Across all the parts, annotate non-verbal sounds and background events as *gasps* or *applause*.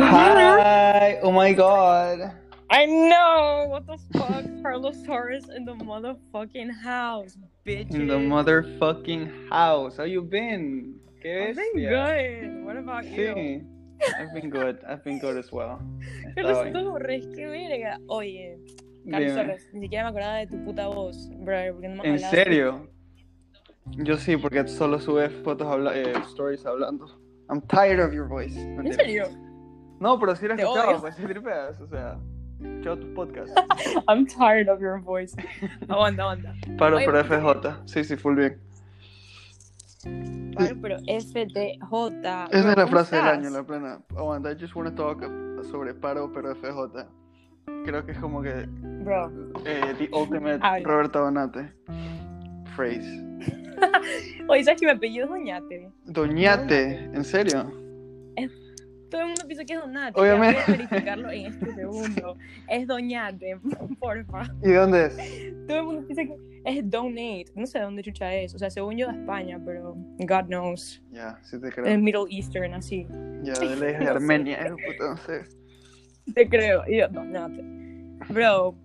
Hi! Oh my god! I know! What the fuck? Carlos Torres in the motherfucking house, bitch. In the motherfucking house. How you been? ¿Qué I've been good. What about you? Sí. I've been good. I've been good as well. Carlos qué verga. Oye, Carlos. Torres, ni siquiera me acordaba de tu puta voz, brother. Porque no me ¿En serio? Yo sí, porque solo sube fotos, habla eh, stories hablando. I'm tired of your voice. ¿En serio? No, pero sí la he escuchado, pues sí tripeas, o sea, escuchado tu podcast. *laughs* I'm tired of your voice. *laughs* Aguanta, aguanta. Paro Oye, ¿por FJ. Sí, sí, full bien. Paro, pero FDJ. Esa es la ¿cómo frase del año, la plena. Aguanta, I just wanna talk sobre paro pero FJ. Creo que es como que Bro. eh, the ultimate Ay. Roberto Donate phrase. *laughs* Oye, ¿sabes que mi apellido es Doñate? Doñate, ¿en serio? Todo el mundo piensa que es Donate. Obviamente. Voy a verificarlo en este segundo. Es Doñate, *laughs* porfa. ¿Y dónde es? Todo el mundo piensa que es Donate. No sé de dónde chucha es. O sea, según yo de España, pero God knows. Ya, sí te Es creo. Middle Eastern, así. Ya, *laughs* de leyes de sé. Armenia, no sé. Te creo. Y yo, Doñate. Bro,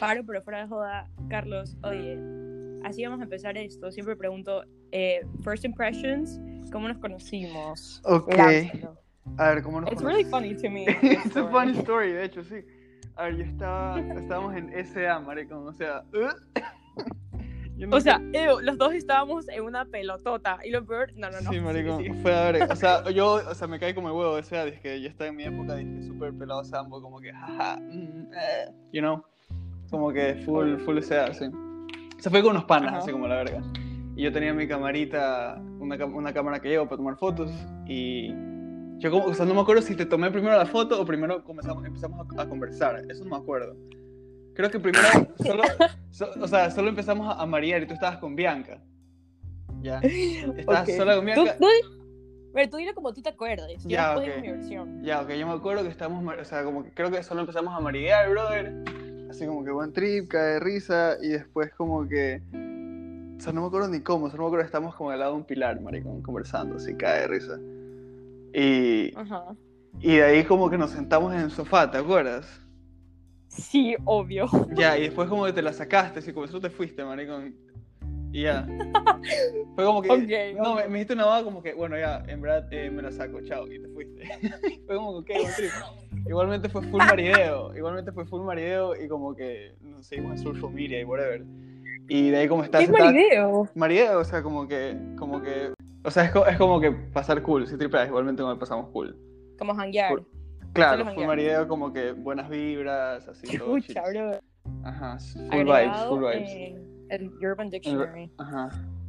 paro, pero fuera de joda. Carlos, oye, así vamos a empezar esto. Siempre pregunto, eh, first impressions, ¿cómo nos conocimos? Ok. Lánzalo. A ver, ¿cómo nos It's really funny to me. *laughs* It's a funny story, de hecho, sí. A ver, yo estaba, estábamos en SA, maricón, o sea... *laughs* no O sé- sea, ew, los dos estábamos en una pelotota. Y lo peor, no, no, no. Sí, maricón, sí. fue a ver, o sea, *laughs* yo, o sea, me cae como el huevo, o sea, dije que yo estaba en mi época, dije, súper pelado sambo, como que, jaja, mm, eh, you know, como que full, full sea, sí. Se fue con unos panas, Ajá. así como la verga. Y yo tenía mi camarita, una, una cámara que llevo para tomar fotos, y yo como, o sea, no me acuerdo si te tomé primero la foto o primero comenzamos, empezamos a, a conversar, eso no me acuerdo. Creo que primero, *laughs* solo, so- o sea, solo empezamos a, a marear y tú estabas con Bianca. Ya. *laughs* Estabas Ok. sola con Tú, Bianca. tú, pero tú dile como tú te acuerdes. Yo Ya, después digo ok. mi versión. Ya, ok, yo me acuerdo que estábamos, o sea, como que creo que solo empezamos a maridear, brother. Así como que buen trip, cae de risa, y después como que... O sea, no me acuerdo ni cómo, solo me acuerdo que estábamos como al lado de un pilar, maricón, conversando, así, cae de risa. Y, Ajá. y de ahí como que nos sentamos en el sofá, ¿te acuerdas? Sí, obvio. Ya, y después como que te la sacaste, así como eso te fuiste, maricón. Y ya. *laughs* Fue como que... Ok, no, ok. me, me una vaga como que, bueno, ya, en verdad eh, me la saco, chao, y te fuiste. *laughs* fue como que, ok, buen trip. Igualmente fue full marideo, igualmente fue full marideo y como que nos seguimos en social media y whatever. Y de ahí como estás... ¿Qué marideo? Marideo, o sea, como que, como que... O sea, es, co- es como que pasar cool, si tripeas, igualmente como pasamos cool. Como hanguear. Claro, janguear. marideo como que buenas vibras, así todo Chucha, chill. bro. Ajá, full vibes, full vibes. en el Urban Dictionary. Ajá,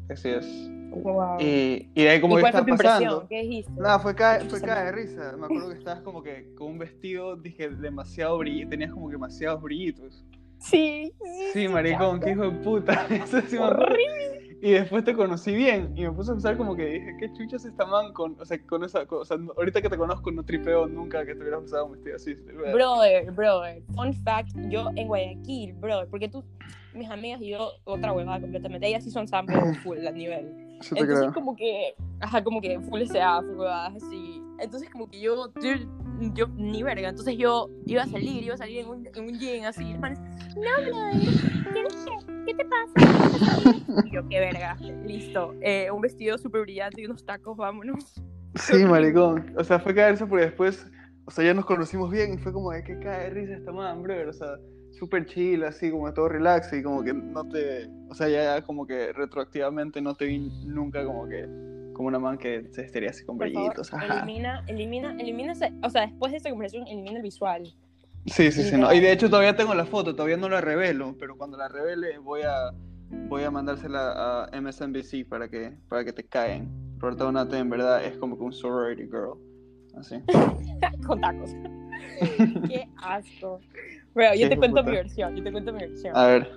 así es. Wow. Y, y de ahí como ¿Y que fue impresión? pasando. ¿Qué dijiste? Nada, fue cae, fue cae de risa. Me acuerdo que *laughs* estabas como que con un vestido, dije, demasiado brillito, tenías como que demasiados brillitos. Sí. Sí, maricón, qué hijo de puta. *laughs* Eso sí. Horrible. Y después te conocí bien y me puse a pensar como que dije, ¿qué chuchas esta man con, o sea, con esa cosa? O sea, ahorita que te conozco no tripeo nunca que te hubieras usado un vestido así. Brother, brother. Fun fact, yo en Guayaquil, brother, porque tú, mis amigas y yo, otra huevada completamente. Ellas sí son sambo *laughs* full a nivel. Eso te Entonces creo. como que, ajá, como que full SA, full huevadas así. Entonces como que yo, yo, yo, ni verga. Entonces yo iba a salir, iba a salir en un, en un gym así. y no, brother, ¿tienes que- ¿qué te pasa? Y yo, qué verga, listo. Eh, un vestido súper brillante y unos tacos, vámonos. Sí, maricón. O sea, fue caer eso porque después, o sea, ya nos conocimos bien y fue como de que cae risa esta man, brother. O sea, súper chill, así como todo relax y como que no te, o sea, ya como que retroactivamente no te vi nunca como que, como una man que se estaría así con Por brillitos. Elimina, elimina, elimina, o sea, después de esta conversación, elimina el visual. Sí, sí, sí, no. Y de hecho todavía tengo la foto, todavía no la revelo, pero cuando la revele voy a, voy a mandársela a MSNBC para que, para que te caen. Roberta Donate en verdad es como que un sorority girl. Así. *laughs* Con tacos. Qué asco. Bro, yo te cuento puta. mi versión, yo te cuento mi versión. A ver.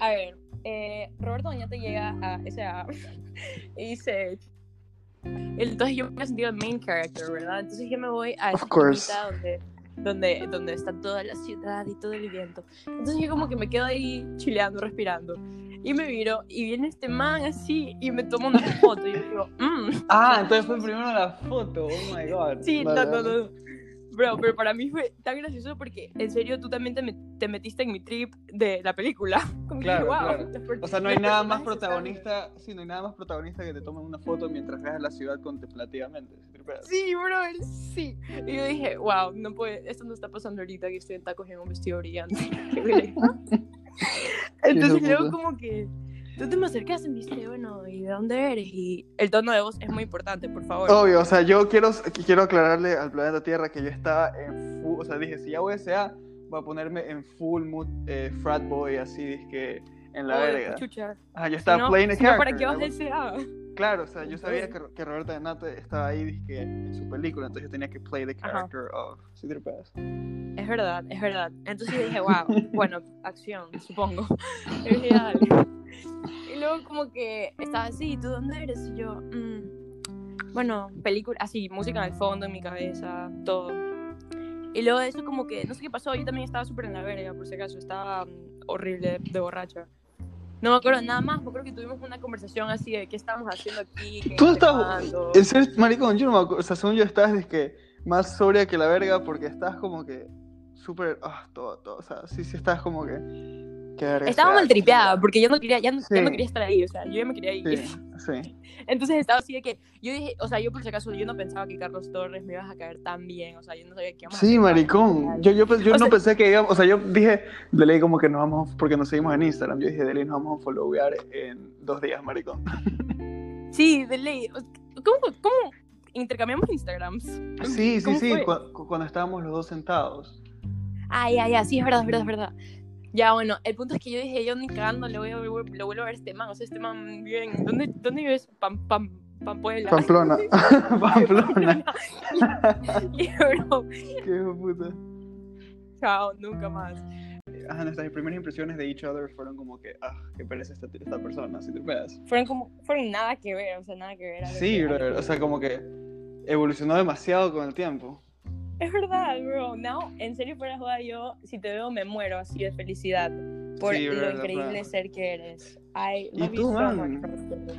A ver, eh, Roberto Doñate llega a esa *laughs* y dice. Entonces yo me he sentido el main character, ¿verdad? Entonces yo me voy a esa donde, donde, donde está toda la ciudad y todo el viento. Entonces yo como que me quedo ahí chileando, respirando. Y me miro y viene este man así y me toma una foto. Y yo digo, mmm, Ah, entonces fue primero la foto. Oh my god. sí, Vale, no, no, vale. no. Bro, pero para mí fue tan gracioso porque, en serio, tú también te, met- te metiste en mi trip de la película. *laughs* Como que, Claro, wow. claro. O sea, no hay nada más protagonista, sí, no hay nada más protagonista que te tomen una foto mientras veas la ciudad contemplativamente. ¿sí bro, sí. Y yo dije, wow, no puede, esto no está pasando ahorita que estoy en tacos en un vestido brillante. *laughs* *laughs* Entonces luego como que tú te me acercas y me dices, bueno, ¿y de dónde eres? Y el tono de voz es muy importante, por favor. Obvio, o sea, yo quiero, quiero aclararle al planeta Tierra que yo estaba en full, o sea, dije, si ya voy a SA, voy a ponerme en full mood eh, frat boy, así, dizque, en la Obvio, verga. chucha. Ah, yo estaba Si no- playing a si no, ¿para character, qué vas ¿no? Claro, o sea, yo sabía que, que Roberta Benate estaba ahí, dizque, en su película, entonces yo tenía que play the Ajá. character of, ¿sí te acuerdas? Es verdad, es verdad. Entonces yo dije, wow, *laughs* bueno, acción, supongo. *laughs* Y dije, dale. Y luego como que estaba así, ¿tú dónde eres? Y yo, "Mm, bueno, película, así, música en el fondo, en mi cabeza, todo. Y luego de eso como que, no sé qué pasó, yo también estaba súper en la verga, por si acaso, estaba mm, horrible de borracha. No me acuerdo nada más, me acuerdo que tuvimos una conversación así de qué estábamos haciendo aquí. qué Tú estabas, en serio, maricón, yo no me acuerdo, o sea, según yo estabas, dizque, más sobria que la verga, porque estás como que, súper, ah, todo, todo, o sea, sí, sí estás como que. Estaba mal tripeada, porque yo no quería, ya no, ya no Sí. quería estar ahí, o sea, yo ya me quería ir. Sí, sí. *laughs* Entonces estaba así de que, yo dije, o sea, yo por si acaso, yo no pensaba que Carlos Torres me ibas a caer tan bien, o sea, yo no sabía que íbamos a Sí, hacer maricón. Yo, yo, yo no sea- pensé que íbamos, o sea, yo dije, de ley como que nos vamos, porque nos seguimos en Instagram, yo dije, de ley nos vamos a followear en dos días, maricón. *laughs* Sí, de ley. ¿Cómo, cómo intercambiamos Instagrams? Sí, sí, ¿Cómo sí, cu- cu- cuando estábamos los dos sentados. Ay, ay, ay, sí, es verdad, es verdad, es verdad. Ya, bueno, el punto es que yo dije, yo ni cagando le voy a, lo vuelvo a ver a este man, o sea, este man vive en... ¿Dónde, dónde vives? Pam, pam, Pampuela. Pamplona. *laughs* Pamplona. *laughs* y bro, Qué puta. chao, nunca más. Ajá, nuestras primeras impresiones de each other fueron como que, ah, qué pereza esta, esta persona, si te pegas. Fueron como, fueron nada que ver, o sea, nada que ver. Sí, que- o sea, como que evolucionó demasiado con el tiempo. Es verdad, bro. No, en serio, fuera joda, yo, si te veo, me muero así de felicidad por Sí, lo increíble verdad. ser que eres. I ¿Y love tú, you so man? this.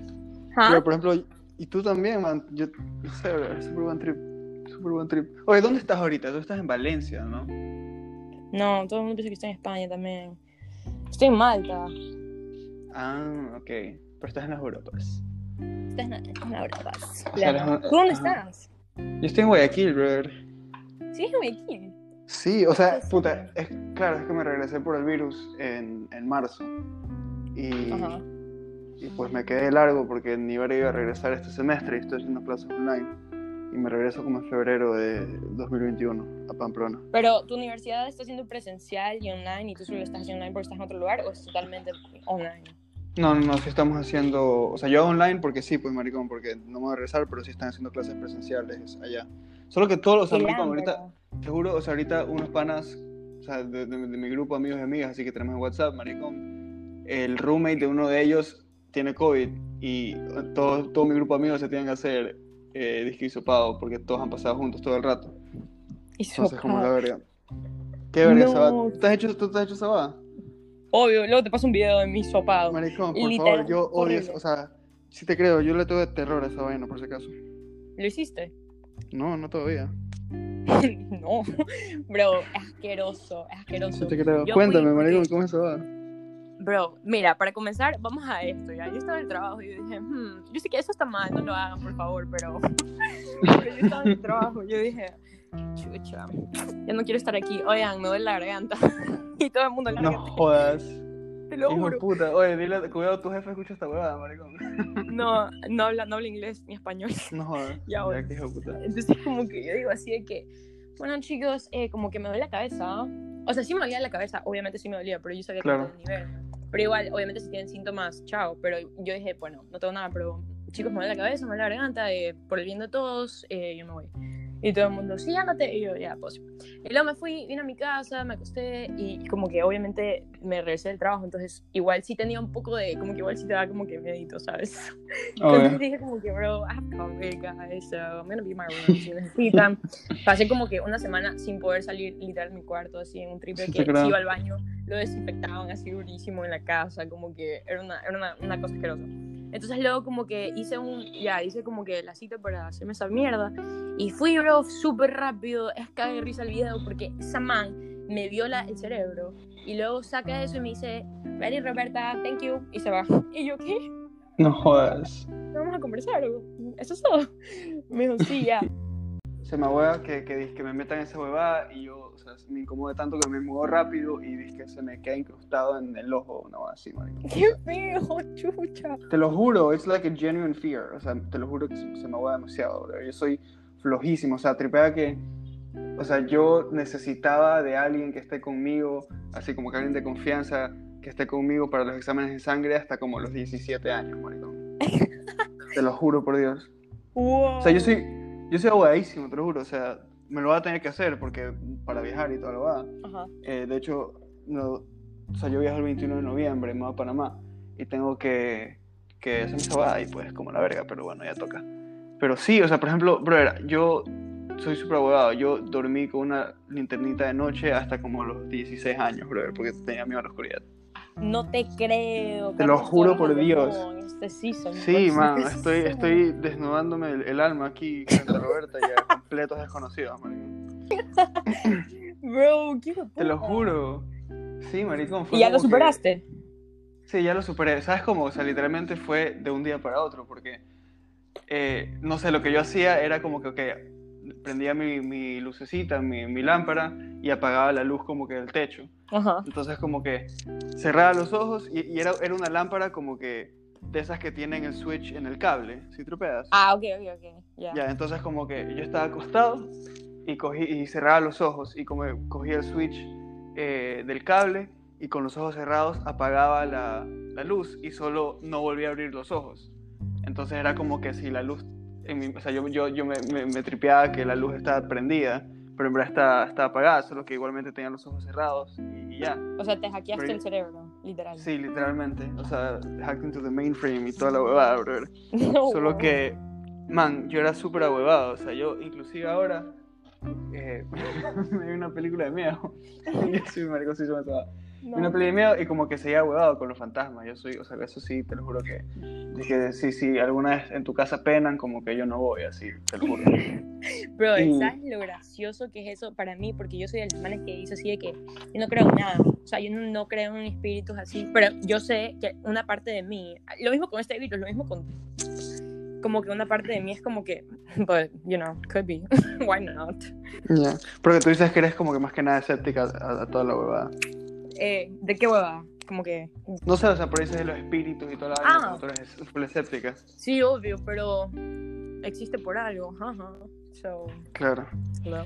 ¿Ah? Pero, por ejemplo, y tú también, man, yo, no sé, súper buen trip, súper buen trip. Oye, ¿dónde estás ahorita? Tú estás en Valencia, ¿no? No, todo el mundo piensa que estoy en España también. Estoy en Malta. Ah, ok, pero estás en las Europas. Estás en, en la Europa. sea, eres un- ¿Tú dónde ajá. estás? Yo estoy en Guayaquil, brother. Sí, es en Guayaquil. Sí, o sea, Sí. puta, es, claro, es que me regresé por el virus en, en marzo. Y, Ajá. y pues me quedé largo porque ni verga iba a regresar este semestre y estoy haciendo clases online. Y me regreso como en febrero de 2021 a Pamplona. Pero tu universidad está siendo presencial y online y tú solo estás haciendo online porque estás en otro lugar o es totalmente online. No, no, no, sí estamos haciendo, o sea, yo online porque sí, pues maricón, porque no me voy a regresar, pero sí están haciendo clases presenciales allá. Solo que todos los amigos ahorita, juro, o sea, ahorita unos panas, o sea, de, de- de mi grupo amigos y amigas, así que tenemos en WhatsApp, maricón, el roommate de uno de ellos tiene COVID y todo, todo mi grupo de amigos se tienen que hacer eh, disque hisopado porque todos han pasado juntos todo el rato. Entonces, como la verga. ¿Qué verga, No. Sabá? ¿Tú te has hecho, tú te has hecho Sabá? Obvio, luego te paso un video de mi sopado. Maricón, por Literal, favor, yo odio, eso, o sea, sí te creo, yo le tengo terror a esa vaina, por si acaso. ¿Lo hiciste? No, no todavía. *laughs* no, bro, es asqueroso, es asqueroso. Te Cuéntame, maricón, ¿cómo eso va? Bro, mira, para comenzar, vamos a esto, ¿ya? Yo estaba en el trabajo y yo dije, hmm, yo sé que eso está mal, no lo hagan, por favor, pero... pero *laughs* yo estaba en el trabajo, yo dije, chucha, ya no quiero estar aquí, oigan, me duele la garganta. *laughs* y todo el mundo la No jodas. Te lo Hijo de juro. puta. Oye, dile, cuidado, tu jefe escucha esta huevada, maricón. *laughs* No, no habla, no habla inglés ni español. *laughs* No. *laughs* Ya, bueno. que hijo puta. Entonces como que yo digo así de que, bueno chicos, eh, como que me duele la cabeza. O sea, sí me dolía la cabeza, obviamente sí me dolía, pero yo sabía Claro. que era el nivel. Pero igual, obviamente si tienen síntomas, chao. Pero yo dije, bueno, no tengo nada, pero chicos, me duele la cabeza, me duele la garganta, eh, por el bien de todos, eh, yo me voy. Y todo el mundo, sí, ándate. Y yo, ya, pues. Y luego me fui, vine a mi casa, me acosté y como que obviamente me regresé del trabajo, entonces igual sí tenía un poco de, como que igual sí te da como que medito, ¿sabes? *laughs* Entonces dije como que, bro, I have COVID, guys, so I'm gonna be my room si necesitan. Pasé como que una semana sin poder salir literal de mi cuarto, así en un triple que si iba al baño, lo desinfectaban así durísimo en la casa, como que era una, era una, una cosa asquerosa. Entonces luego como que hice un, ya, hice como que la cita para hacerme esa mierda. Y fui, bro, súper rápido. Es caga de risa el video porque esa man me viola el cerebro. Y luego saca eso y me dice, Ready, Roberta, thank you. Y se va. *laughs* Y yo, ¿qué? No jodas. Vamos a conversar. Eso es todo. *laughs* Me dijo, sí, ya. Se me hueva que, que, que me metan esa huevada y yo, o sea, me incomode tanto que me muevo rápido y que se me queda incrustado en el ojo, no así, marico. Qué feo, chucha. Te lo juro, it's like a genuine fear. O sea, te lo juro que se, se me hueva demasiado, bro. Yo soy flojísimo, o sea, tripea que. O sea, yo necesitaba de alguien que esté conmigo, así como que alguien de confianza que esté conmigo para los exámenes de sangre hasta como los 17 años, maricón. *laughs* te lo juro por Dios. Wow. O sea, yo soy, yo soy abogadísimo, te lo juro. O sea, me lo voy a tener que hacer porque para viajar y todo lo va. Ajá. Eh, de hecho, no, o sea, yo viajo el 21 de noviembre, me voy a Panamá y tengo que, que hacer esa boda y pues como la verga, pero bueno, ya toca. Pero sí, o sea, por ejemplo, brother, yo soy súper abogado. Yo dormí con una linternita de noche hasta como los 16 años, brother, porque tenía miedo a la oscuridad. No te creo. Te lo juro por Dios. Este season, Sí, pues, man, este estoy, season. estoy desnudándome el, el alma aquí frente a Roberta y a *laughs* completos desconocidos, maricón. Bro, qué Te lo juro. Sí, maricón. fue ¿Y ya lo que- superaste? Sí, ya lo superé. ¿Sabes cómo? O sea, literalmente fue de un día para otro, porque, eh, no sé, lo que yo hacía era como que, ok, prendía mi, mi lucecita, mi, mi lámpara, y apagaba la luz como que del techo. Ajá. Entonces como que cerraba los ojos y, y era, era una lámpara como que de esas que tienen el switch en el cable, si tropeas. Ah, ok, ok, ok. Ya. Ya, entonces como que yo estaba acostado y, cogí, y cerraba los ojos y como cogía el switch eh, del cable y con los ojos cerrados apagaba la, la luz y solo no volvía a abrir los ojos. Entonces era como que si la luz, en mi- o sea, yo, yo, yo me, me, me tripeaba que la luz estaba prendida, pero en verdad estaba, estaba apagada, solo que igualmente tenía los ojos cerrados y, y ya. O sea, te hackeaste Pero- el cerebro, literal. Sí, literalmente. O sea, hacked into the mainframe y toda la huevada, brother. *laughs* No, Solo wow. que, man, yo era súper ahuevado. O sea, yo inclusive ahora eh, *laughs* me vi una película de miedo. *laughs* yo soy marico, sí, soy esa- No. Una película de miedo y como que seguía ahuevado con los fantasmas. Yo soy, o sea, eso sí, te lo juro que dije, sí, sí, alguna vez en tu casa penan, como que yo no voy, así, te lo juro. *laughs* Bro, Y- ¿sabes lo gracioso que es eso para mí? Porque yo soy de los manes que dice así de que yo no creo en nada. O sea, yo no, no creo en espíritus así. Pero yo sé que una parte de mí, lo mismo con este virus, lo mismo con. Como que una parte de mí es como que, but, you know, could be. *laughs* Why not? Ya. Porque tú dices que eres como que más que nada escéptica a, a toda la huevada. Eh, ¿De qué hueva? Como que. No sé, o sea, por eso de los espíritus y toda la Ah. vaina, como tú eres full escéptica. Sí, obvio, pero existe por algo. Ajá. So, Claro. no.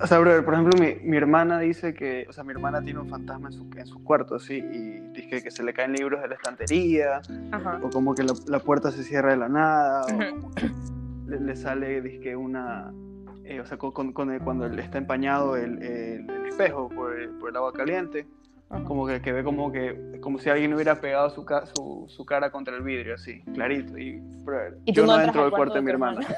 O sea, brother, por ejemplo, mi, mi hermana dice que, o sea, mi hermana tiene un fantasma en su, en su cuarto, así, y dice que se le caen libros de la estantería, Ajá. o como que la, la puerta se cierra de la nada, o como que le, le sale, dizque, una, eh, o sea, con, con- el- cuando está empañado el, el- el espejo por el, por agua caliente, Ajá. como que, que ve como que, como si alguien hubiera pegado su, ca- su, su cara contra el vidrio, así, clarito, y, brother, Y yo no entro al cuarto cuarto de de mi hermana. hermana.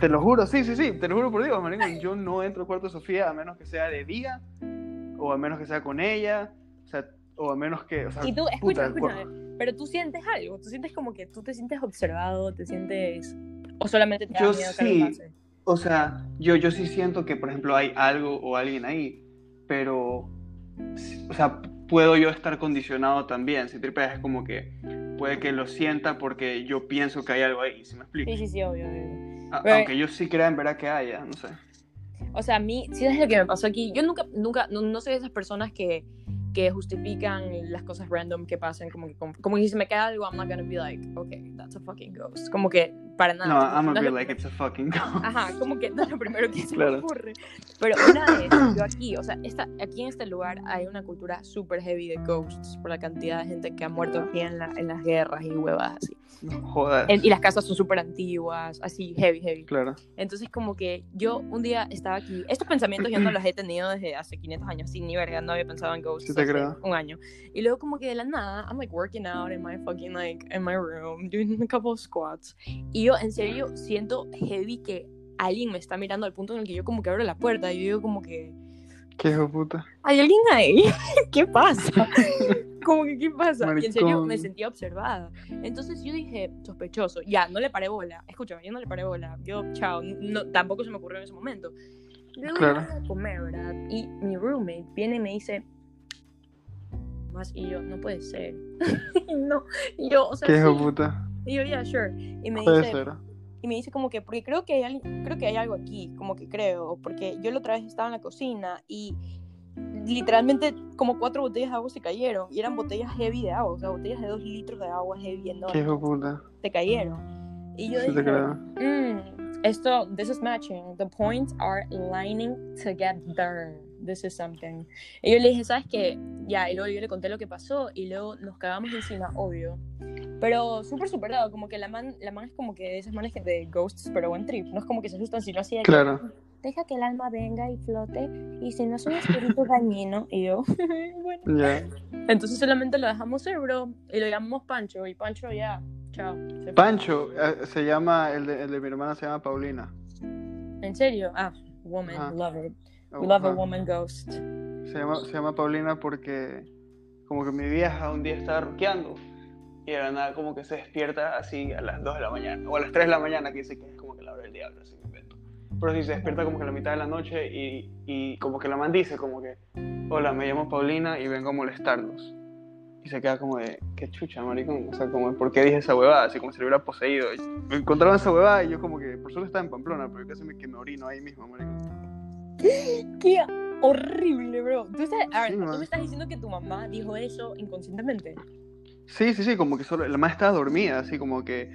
Te lo *laughs* juro, sí, sí, sí, te lo juro por Dios, marico. Yo no entro al cuarto de Sofía a menos que sea de día, o a menos que sea con ella, o sea, o a menos que, o sea, Y tú, escucha, escúchame, pero tú sientes algo, tú sientes como que tú te sientes observado, te sientes... O solamente te da Yo miedo que sí. algo pase. O sea, yo, yo sí siento que, por ejemplo, hay algo o alguien ahí, pero, o sea, puedo yo estar condicionado también. Si tripeas es como que puede que lo sienta porque yo pienso que hay algo ahí, ¿sí me explico? Sí, sí, sí, obvio, obvio. A- Pero- Aunque yo sí crea en verdad que haya, no sé. O sea, a mí, si es lo que me pasó aquí, yo nunca, nunca, no, no soy de esas personas que, que justifican las cosas random que pasan, como que, como, como que si me queda algo, I'm not gonna be like, okay, that's a fucking ghost. Como que, para nada. No, I'm no gonna be like it's a fucking ghost. Ajá, como que no es lo primero que *laughs* se Claro. me ocurre. Pero una vez, yo aquí, o sea, esta, aquí en este lugar hay una cultura súper heavy de ghosts por la cantidad de gente que ha muerto aquí en, la, en las guerras y huevas así. No jodas. En- y las casas son súper antiguas, así, heavy, heavy. Claro. Entonces, como que yo un día estaba aquí. Estos pensamientos yo no los he tenido desde hace 500 años, sin ni verga, no había pensado en ghosts Sí te hace creo. un año. Y luego, como que de la nada, I'm like working out in my fucking, like, in my room, doing a couple of squats. Y yo, en serio, siento heavy que alguien me está mirando al punto en el que yo, como que abro la puerta y yo digo, como que, Qué hijo puta. ¿hay alguien ahí? *laughs* ¿Qué pasa? *laughs* como que, ¿qué pasa? Y en serio me Maricón. sentía observada. Entonces yo dije, sospechoso. Ya, no le paré bola. Escúchame, yo no le paré bola. Yo, chao, no, tampoco se me ocurrió en ese momento. Luego Claro. a comer, ¿verdad? Y mi roommate viene y me dice, más, y yo, no puede ser. *laughs* No, y yo, o sea, Qué hijo sí. puta. Y yo, yeah, sure. Y me Puede dice, ser. y me dice como que, porque creo que, hay, creo que hay algo aquí, como que creo, porque yo la otra vez estaba en la cocina y literalmente como cuatro botellas de agua se cayeron y eran botellas heavy de agua, o sea, botellas de dos litros de agua heavy Qué enormes, hijo puta. se cayeron. Y yo Sí dije. "Mm, esto, this is matching, the points are lining together, this is something. Y yo le dije, ¿sabes qué? Ya, y luego yo le conté lo que pasó y luego nos cagamos encima, obvio. Pero súper superado, como que la man, la man es como que de esas manes que de ghosts, pero buen trip. No es como que se asustan, sino así de que, Claro. deja que el alma venga y flote, y si no es un espíritu dañino, y yo, *laughs* bueno. Ya. Entonces solamente lo dejamos ser, bro, y lo llamamos Pancho, y Pancho ya, chao. se. Pancho, eh, se llama, el de, el de mi hermana se llama Paulina. ¿En serio? Ah, woman, Ajá. love it. We love a woman ghost. Se llama, se llama Paulina porque como que mi vieja un día estaba roqueando y de la nada como que se despierta así a las 2 de la mañana o a las 3 de la mañana que dice que es como que la hora del diablo, así me invento. Pero sí se despierta como que a la mitad de la noche y, y como que la man dice como que hola, me llamo Paulina y vengo a molestarlos. Y se queda como de, qué chucha, maricón. O sea, como, ¿por qué dije esa huevada? Así como si le hubiera poseído. Y me encontraron esa huevada y yo como que, por suerte estaba en Pamplona, pero casi me, que me orino ahí mismo, maricón. ¡Qué horrible, bro! ¿Tú, a ver, Sí, ¿tú me estás diciendo que tu mamá dijo eso inconscientemente? Sí, sí, sí, como que solo, la madre estaba dormida, así como que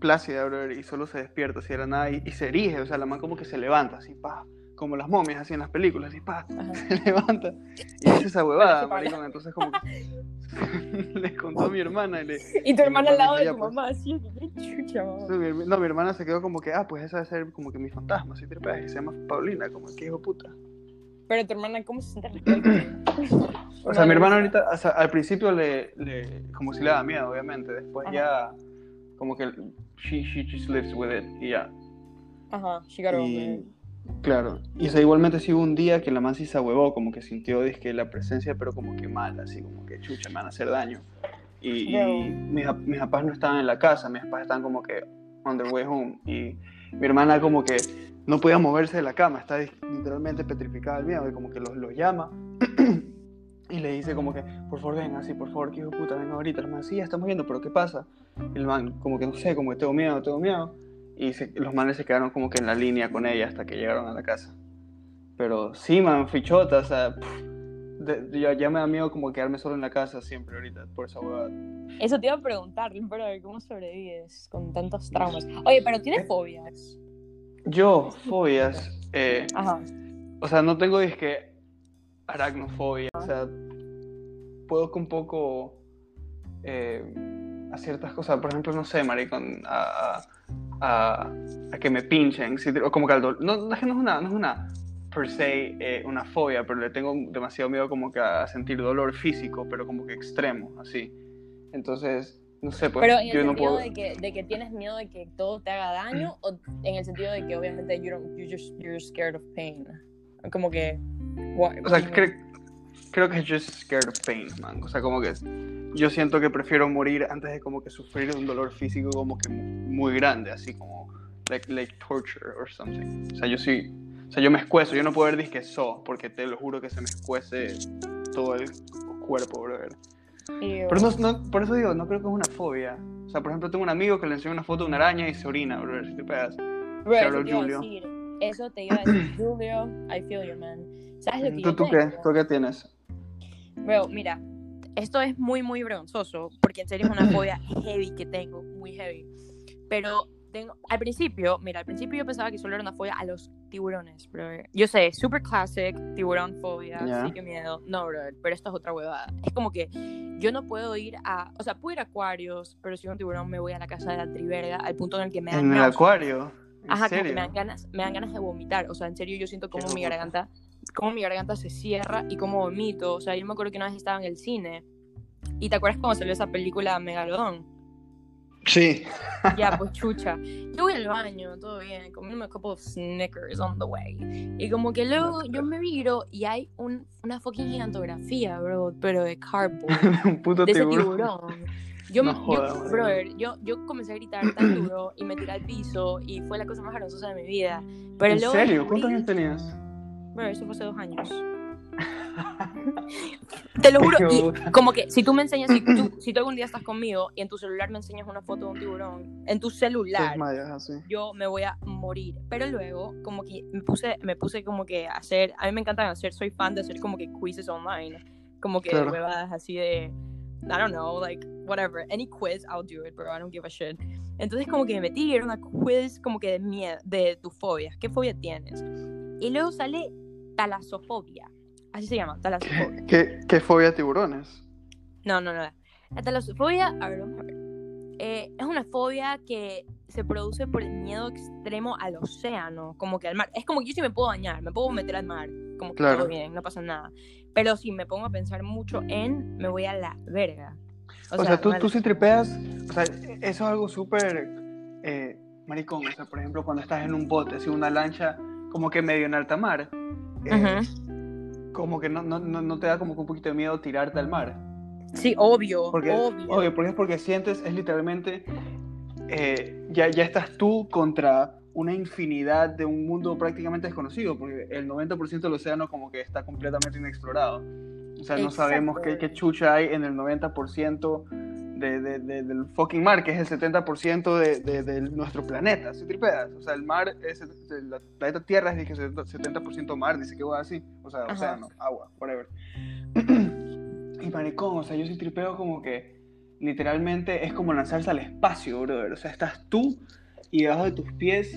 plácida, brother, y solo se despierta, así de la nada, y, y se erige, o sea, la madre como que se levanta, así, pa, como las momias, así en las películas, así, pa, Ajá. *laughs* se levanta, y dice esa huevada, *laughs* maricón, entonces como que *laughs* *laughs* le contó a mi hermana, y le, Y tu hermana al lado de tu mamá, así, chucha, no, mi hermana se quedó como que, ah, pues esa debe ser como que mi fantasma, así tripeas, y se llama Paulina, como que hijo puta. Pero tu hermana, ¿cómo se siente respecto? O sea, mi hermana ahorita, o sea, al principio le, le, como si le daba miedo, obviamente, después Ajá. ya, como que, she, she just lives with it, y ya. Ajá, she got Y. claro, y o sea, igualmente sí hubo un día que la man sí se huevó, como que sintió dizque, la presencia, pero como que mal, así como que chucha, me van a hacer daño. Y, y Veo. mis, mis papás no estaban en la casa, mis papás estaban como que on their way home. Y mi hermana como que no podía moverse de la cama, está literalmente petrificada del miedo, y como que los, los llama. *clears throat* Y le dice como que, por favor ven, así, por favor, que hijo de puta, venga ahorita. El man, sí, ya estamos viendo, pero ¿qué pasa? Y el man, como que no sé, como que tengo miedo, tengo miedo. Y se- los manes se quedaron como que en la línea con ella hasta que llegaron a la casa. Pero sí, man, fichota, o sea, pff, de- ya, ya me da miedo como quedarme solo en la casa siempre ahorita, por esa huevada. Eso te iba a preguntar, pero ¿cómo sobrevives con tantos traumas? Oye, pero ¿tienes fobias? Yo, fobias, eh, Ajá. o sea, no tengo disque aracnofobia, o sea, puedo con poco eh, a ciertas cosas, por ejemplo, no sé, maricón, a, a, a que me pinchen, si- o como que al dolor, no, no es no una, no es una per se eh, una fobia, pero le tengo demasiado miedo como que a sentir dolor físico, pero como que extremo, así. Entonces, no sé, pues Pero en el yo no sentido puedo... de, que, de que tienes miedo de que todo te haga daño o en el sentido de que obviamente you don't, you just, you're scared of pain. Como que... what- O sea, cre- creo que es just scared of pain, man. O sea, como que yo siento que prefiero morir antes de como que sufrir un dolor físico como que mu- muy grande, así como like, like torture or something. O sea, yo sí, o sea, yo me escuezo, yo no puedo ver disque so, porque te lo juro que se me escuece todo el cuerpo, brother. Pero no, no- por eso digo, no creo que es una fobia. O sea, por ejemplo, tengo un amigo que le enseñó una foto de una araña y se orina, brother, si te pegas. Bro, eso te Julio. decir. Eso te iba a decir, Julio. I feel you, man. ¿Sabes lo que ¿Tú, yo tú qué? tengo? ¿Tú qué tienes? Bro, mira, esto es muy, muy vergonzoso, porque en serio es una fobia *clears throat* heavy que tengo, muy heavy. Pero tengo, al principio, mira, al principio yo pensaba que solo era una fobia a los tiburones, bro. Yo sé, super classic, tiburón fobia, sí que miedo. No, bro, pero esto es otra huevada. Es como que yo no puedo ir a, o sea, puedo ir a acuarios, pero si un tiburón me voy a la casa de la triverga, al punto en el que me dan En el acuario. ¿En Ajá, como que serio? me dan ganas, me dan ganas de vomitar. O sea, en serio, yo siento como mi garganta, como mi garganta se cierra y como vomito. O sea, yo me acuerdo que una vez estaba en el cine. ¿Y te acuerdas cuando salió esa película Megalodón? Sí. *laughs* Ya, pues chucha. Yo voy al baño, todo bien, comiéndome a couple of Snickers on the way. Y como que luego yo me miro y hay un, una fucking gigantografía, bro, pero de cardboard. *laughs* un puto de ese tiburón. tiburón. Yo, No me- yo- jodas, brother, yo, yo comencé a gritar tan duro y me tiré al piso y fue la cosa más vergonzosa de mi vida. Pero ¿En luego serio? ¿Cuántos años tenías? Bro, eso fue hace dos años. *laughs* Te lo juro. Y como que si tú me enseñas, si tú, *clears throat* si tú algún día estás conmigo y en tu celular me enseñas una foto de un tiburón, en tu celular, así. yo me voy a morir. Pero luego, como que me puse, me puse como que a hacer, a mí me encantan hacer, soy fan de hacer como que quizzes online, como que Claro. huevadas así de, I don't know, like, whatever, any quiz, I'll do it, bro, I don't give a shit. Entonces como que me metí, y era una quiz como que de miedo, de tu fobia, ¿qué fobia tienes? Y luego sale talasofobia, así se llama, talasofobia. ¿Qué, qué, qué fobia a tiburones? No, no, no. La talasofobia, a ver, vamos a ver. Eh, es una fobia que se produce por el miedo extremo al océano, como que al mar. Es como que yo sí me puedo bañar, me puedo meter al mar, como que Claro. todo bien, no pasa nada. Pero si me pongo a pensar mucho en, me voy a la verga. O, sea, tú, mal- tú si tripeas, o sea, eso es algo súper eh, maricón. O sea, por ejemplo, cuando estás en un bote, así una lancha, como que medio en alta mar, eh, Ujú. como que no, no, no, te da como que un poquito de miedo tirarte al mar. Sí, obvio, Porque, obvio. obvio, porque es porque sientes, es literalmente, eh, ya, ya estás tú contra una infinidad de un mundo prácticamente desconocido, porque el 90% del océano como que está completamente inexplorado. O sea, no sabemos qué, qué chucha hay en el 90% de, de- de- del fucking mar, que es el 70% de, nuestro planeta, ¿sí tripeas? O sea, el mar, es el, el planeta Tierra es dije, 70% mar, dice que va así, o sea, Ajá. océano, agua, whatever. *clears throat* y maricón, o sea, yo sí tripeo como que literalmente es como lanzarse al espacio, brother. O sea, estás tú y debajo de tus pies,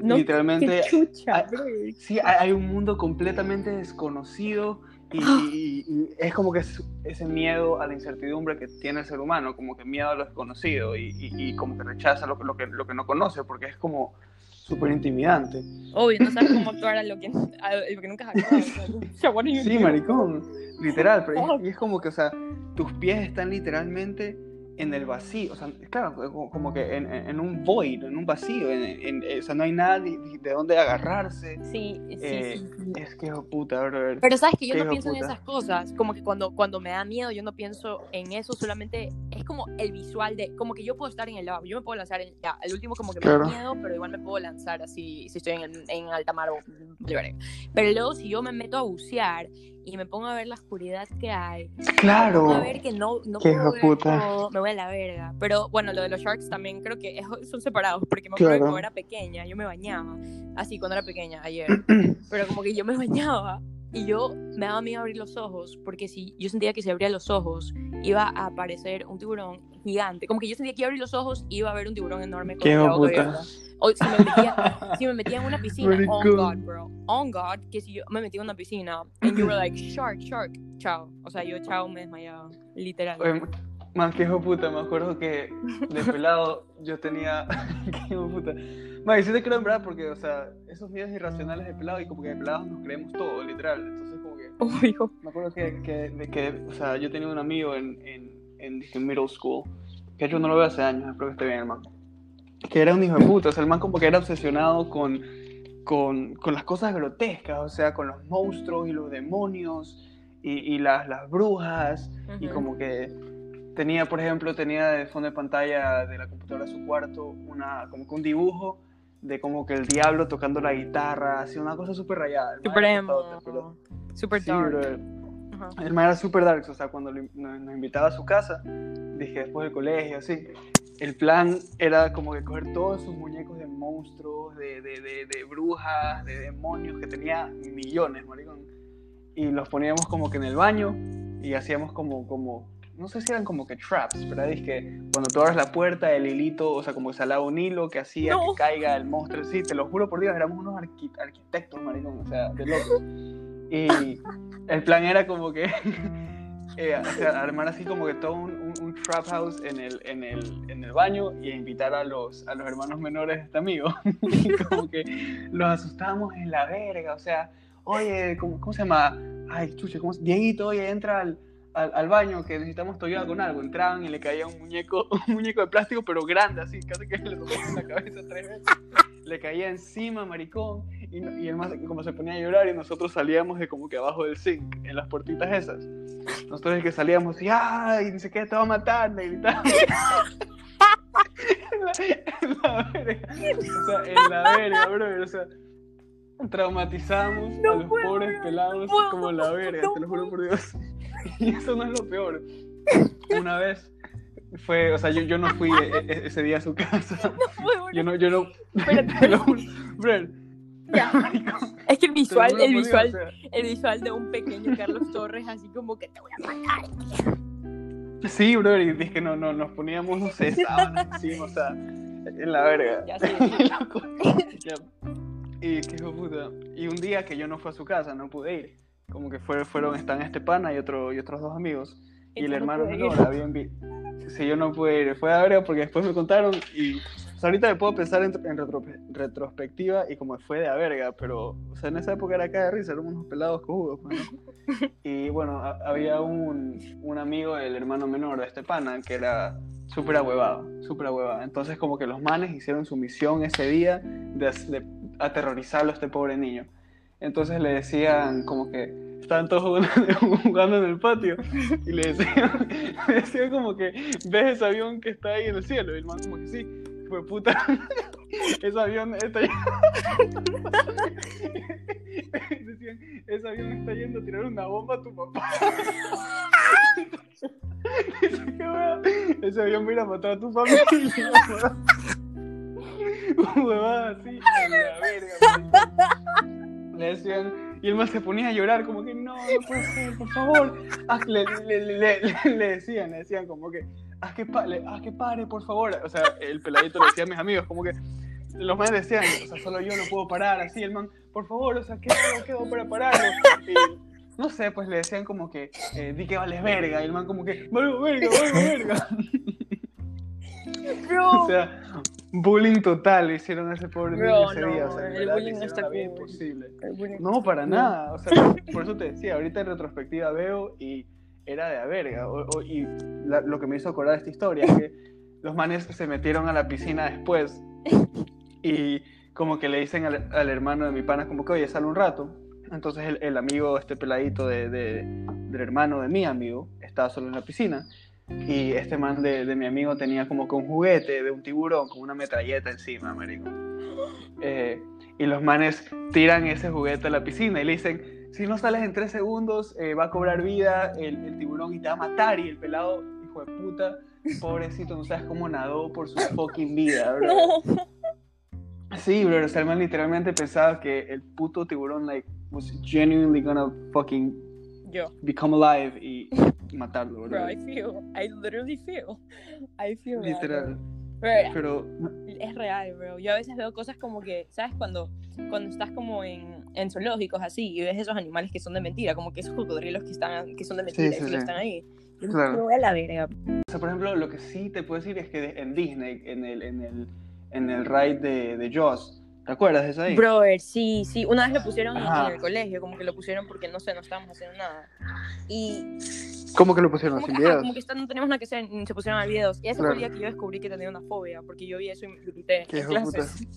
no, literalmente, chucha, hay- sí, hay un mundo completamente desconocido *gasps* y, y- y es como que es ese miedo a la incertidumbre que tiene el ser humano, como que miedo a lo desconocido y, como que rechaza lo, que- lo, que, lo que no conoce, porque es como súper intimidante. Obvio, no sabes cómo actuar a lo que, a lo que nunca has actuado. *laughs* Sí, maricón, literal, pero y es como que, o sea, tus pies están literalmente en el vacío, o sea, claro, como- que en, en- en un void, en un vacío, en, en- o sea, no hay nada de, de dónde agarrarse. Sí, sí, Eh, sí, sí. Es que, de puta, brother. Pero sabes que yo no pienso en puta. esas cosas, como que cuando, cuando me da miedo yo no pienso en eso, solamente es como el visual de, como que yo puedo estar en el agua, yo me puedo lanzar en, ya, el último como que me Claro. da miedo, pero igual me puedo lanzar así si estoy en, en alta mar o. Pero luego si yo me meto a bucear y me pongo a ver la oscuridad que hay, me Claro. pongo a ver que no, no Qué puedo ver puta. todo, me voy a la verga. Pero bueno, lo de los sharks también creo que es- son separados, porque me acuerdo que Claro. cuando era pequeña, yo me bañaba, así cuando era pequeña, ayer, *clears throat* pero como que yo me *laughs* bañaba y yo me daba miedo abrir los ojos, porque si yo sentía que si abría los ojos iba a aparecer un tiburón gigante, como que yo sentía que abrir los ojos y iba a haber un tiburón enorme con Qué puta. O si me metía, si me metía en una piscina, on Maricón. God, bro, on God, que si yo me metía en una piscina and you were like, shark, shark, chao. O sea, yo chao me desmayaba, literal. Oye, man, qué hijo puta, me acuerdo que de pelado yo tenía. *laughs* qué hijo puta. Man, y sí te creo en verdad, porque, o sea, esos miedos irracionales de pelado y como que de pelados nos creemos todo, literal. Entonces, como que. Obvio. Me acuerdo que, que, de que, o sea, yo tenía un amigo en, en, en, middle school, que yo no lo veo hace años, espero que esté bien, hermano. Que era un hijo de puta, o sea, el man como que era obsesionado con, con, con las cosas grotescas, o sea, con los monstruos y los demonios y, y las, las brujas, y Ujú. como que tenía, por ejemplo, tenía de fondo de pantalla de la computadora de su cuarto una, como que un dibujo de como que el diablo tocando la guitarra, así una cosa súper rayada. el man Super emo, super Sí, dark. Ajá. El man era super dark, o sea, cuando lo- nos, nos invitaba a su casa, dije después del colegio, así, el plan era como que coger todos sus muñecos de monstruos, de, de, de, de brujas, de demonios, que tenía millones, maricón, y los poníamos como que en el baño y hacíamos como, como no sé si eran como que traps, ¿verdad? Es que cuando tú abres la puerta, el hilito, o sea, como que salaba un hilo que hacía No. que caiga el monstruo, sí, te lo juro por Dios, éramos unos arqui- arquitectos, maricón, o sea, de locos. Y el plan era como que *laughs* eh, o sea, armar así como que todo un, un- un trap house en el, en, el, en el baño y invitar a los, a los hermanos menores de este amigo. *laughs* y como que los asustábamos en la verga, o sea, oye, ¿cómo, cómo se llama? Ay, chuche, ¿cómo se- Dieguito, oye, entra al, al, al baño que necesitamos todavía con algo. Entraban y le caía un muñeco, *laughs* un muñeco de plástico, pero grande, así, casi que le rompían la cabeza tres veces. Le caía encima, maricón, y, no- y el más como se ponía a llorar y nosotros salíamos de como que abajo del zinc, en las puertitas esas. Nosotros es que salíamos y ¡ay! Dice que te va a matar, le gritaban. en, la, *laughs* en la verga. O sea, en la verga, bro. O sea, traumatizamos No a los puedo, pobres no pelados puedo, como la verga, no te lo juro por Dios. *laughs* Y eso no es lo peor. Una vez fue, o sea, yo, yo no fui e- e- ese día a su casa. Yo no, yo no. Espérate, *laughs* te lo juro. Bro, Ya. *laughs* Es que el visual, el visual, o sea, el visual de un pequeño Carlos Torres así como que te voy a matar. Sí, bro, y dije que no, no, nos poníamos, no sé, sábanas encima, o sea, en la verga. Ya sí. Loco. *laughs* Ya. Y qué hijo de puta. Y un día que yo no fui a su casa, no pude ir. Como que fue- fueron, están este pana y, otro, y otros dos amigos. Y el hermano menor había envi- Sí, yo no pude ir. Fue a verga porque después me contaron y sea, ahorita me puedo pensar en, en retro- retrospectiva y como fue de a verga, pero o sea, en esa época era acá de risa, éramos unos pelados cojudos. pues. *laughs* Y bueno, a- había un, un amigo del hermano menor de este pana que era súper ahuevado, súper ahuevado. Entonces como que los manes hicieron su misión ese día de, de aterrorizarlo a este pobre niño. Entonces le decían como que estaban todos jugando, *laughs* jugando en el patio y le decían, *laughs* le decían como que ves ese avión que está ahí en el cielo y el man como que sí, fue puta, *laughs* ese avión está *laughs* decían, ese avión está yendo a tirar una bomba a tu papá. *laughs* Ese avión va a matar a tu familia. Huevada así. Le decían, y el man se ponía a llorar, como que no, no puede ser, por favor. Le, le, le, le- le decían, le decían como que, haz que, pa- le- haz que pare, por favor. O sea, el peladito le decía a mis amigos, como que los manes decían, o sea, solo yo no puedo parar, así el man, por favor, o sea, ¿qué hago, qué hago para pararlo? Y, no sé, pues le decían como que, eh, di que vales verga, y el man como que, valgo verga, valgo verga. *laughs* Bro, O sea, bullying total le hicieron a ese pobre niño ese no, día. O sea, en el bullying no está cool. imposible. No, para no. nada. O sea, por eso te decía, ahorita en retrospectiva veo y era de a verga. O- o- y la- lo que me hizo acordar de esta historia es que los manes se metieron a la piscina después *laughs* y como que le dicen al, al hermano de mi pana como que, oye, sale un rato. Entonces el, el amigo, este peladito de, de- del hermano de mi amigo, estaba solo en la piscina. Y este man de, de mi amigo tenía como que un juguete de un tiburón con una metralleta encima, marico. *gasps* Eh, y los manes tiran ese juguete a la piscina y le dicen, si no sales en tres segundos, eh, va a cobrar vida el, el tiburón y te va a matar. Y el pelado, hijo de puta, pobrecito, no sabes cómo nadó por su fucking vida, bro. *laughs* No. Sí, bro, o sea, el man literalmente pensaba que el puto tiburón, like, was genuinely gonna fucking Yo, become alive y matarlo, bro. bro, I feel, I literally feel, I feel that, Literal. bro. Pero, es real, bro. Yo a veces veo cosas como que, ¿sabes? Cuando, cuando estás como en, en zoológicos así y ves esos animales que son de mentira, como que esos cocodrilos que, están, que son de mentira Sí, y sí, que sí. están ahí. Yo Claro. voy a la verga. o sea, por ejemplo, lo que sí te puedo decir es que en Disney, en el, en el, en el ride de, de Jaws, ¿te acuerdas de eso ahí? Brother, sí, sí. Una vez lo pusieron en, Ajá. en el colegio, como que lo pusieron porque no sé, no estábamos haciendo nada. Y ¿Cómo que lo pusieron como sin que, ajá, videos? como que está- no teníamos nada que hacer, ni se pusieron a videos. Y ese fue Claro. el día que yo descubrí que tenía una fobia, porque yo vi eso y me grité Qué en de puta. clases.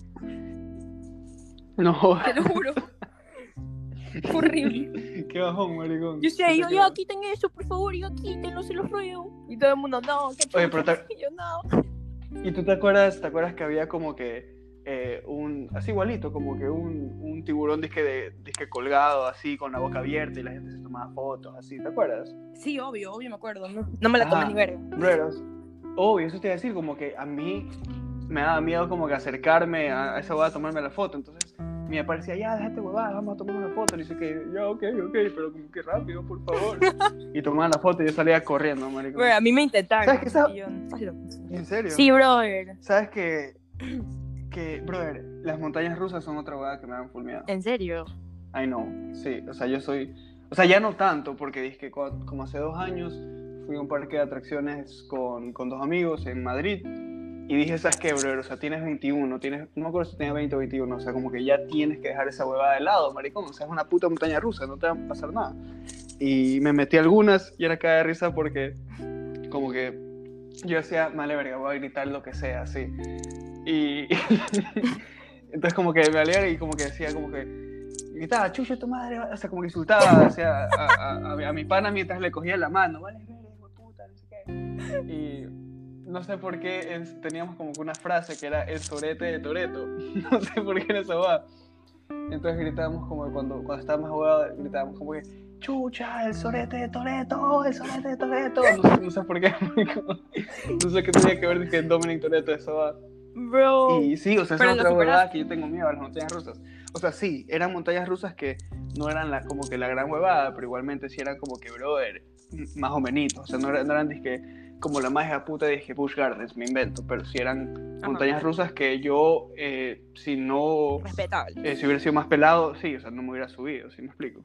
No, *laughs* Te lo juro. *laughs* Horrible. *laughs* qué bajón, maricón. Yo decía, ¿Qué te yo, ya quiten eso, por favor, ya quítenlo, se los ruego. Y todo el mundo, no, qué Oye, pero chucha". te- *laughs* yo, no. ¿Y tú te acuerdas, te acuerdas que había como que eh, un, así igualito, como que un, un tiburón disque, de, disque colgado así con la boca abierta y la gente se tomaba fotos así, ¿te acuerdas? Sí, obvio, obvio, me acuerdo. No, no me la tomé Ah. ni verga. Breros. Obvio, eso te iba a decir, como que a mí me daba miedo como que acercarme a, esa hueá a tomarme la foto, entonces mi papá decía, ya, déjate huevada, vamos a tomar una foto, y dice que, ya, ok, ok, pero como que rápido, por favor. *laughs* y tomaban la foto y yo salía corriendo, marico. Bro, a mí me intentaron. ¿Sabes qué sa- y yo, "Estás loco". ¿En serio? Sí, brother. ¿Sabes que, que, brother, las montañas rusas son otra hueá que me dan full miedo? En serio. I know, sí, o sea, yo soy, o sea, ya no tanto, porque dije que como hace dos años fui a un parque de atracciones con, con dos amigos en Madrid Y dije, ¿sabes qué, bro? O sea, tienes 21, tienes, no me acuerdo si tenía 20 o 21, o sea, como que ya tienes que dejar esa huevada de lado, maricón. O sea, es una puta montaña rusa, no te va a pasar nada. Y me metí algunas y era cada de risa porque, como que yo decía, vale, verga, voy a gritar lo que sea, así. Y *laughs* entonces, como que me valía y como que decía, como que gritaba, chucha tu madre, o sea, como que insultaba a, a, a, a mi pana mientras le cogía la mano, vale, verga, puta, no sé qué. Y no sé por qué es- teníamos como que una frase que era el sorete de Toreto. *laughs* No sé por qué era esa va. Entonces gritábamos como que cuando, cuando estábamos jugados, gritábamos como que chucha, el sorete de Toreto, el sorete de Toreto. No sé, no sé por qué. *laughs* no sé qué tenía que ver dije Dominic Toreto esa va. Bro. Y sí, o sea, es otra huevada que yo tengo miedo a las montañas rusas. O sea, sí, eran montañas rusas que no eran la, como que la gran huevada, pero igualmente sí eran como que, brother, más o menos. O sea, no, eran- no eran dizque, como la magia puta dije Bush Gardens, me invento, pero sí eran Ajá. montañas rusas que yo, eh, si no, Respetable. eh, si hubiera sido más pelado, sí, o sea, no me hubiera subido, ¿sí me explico?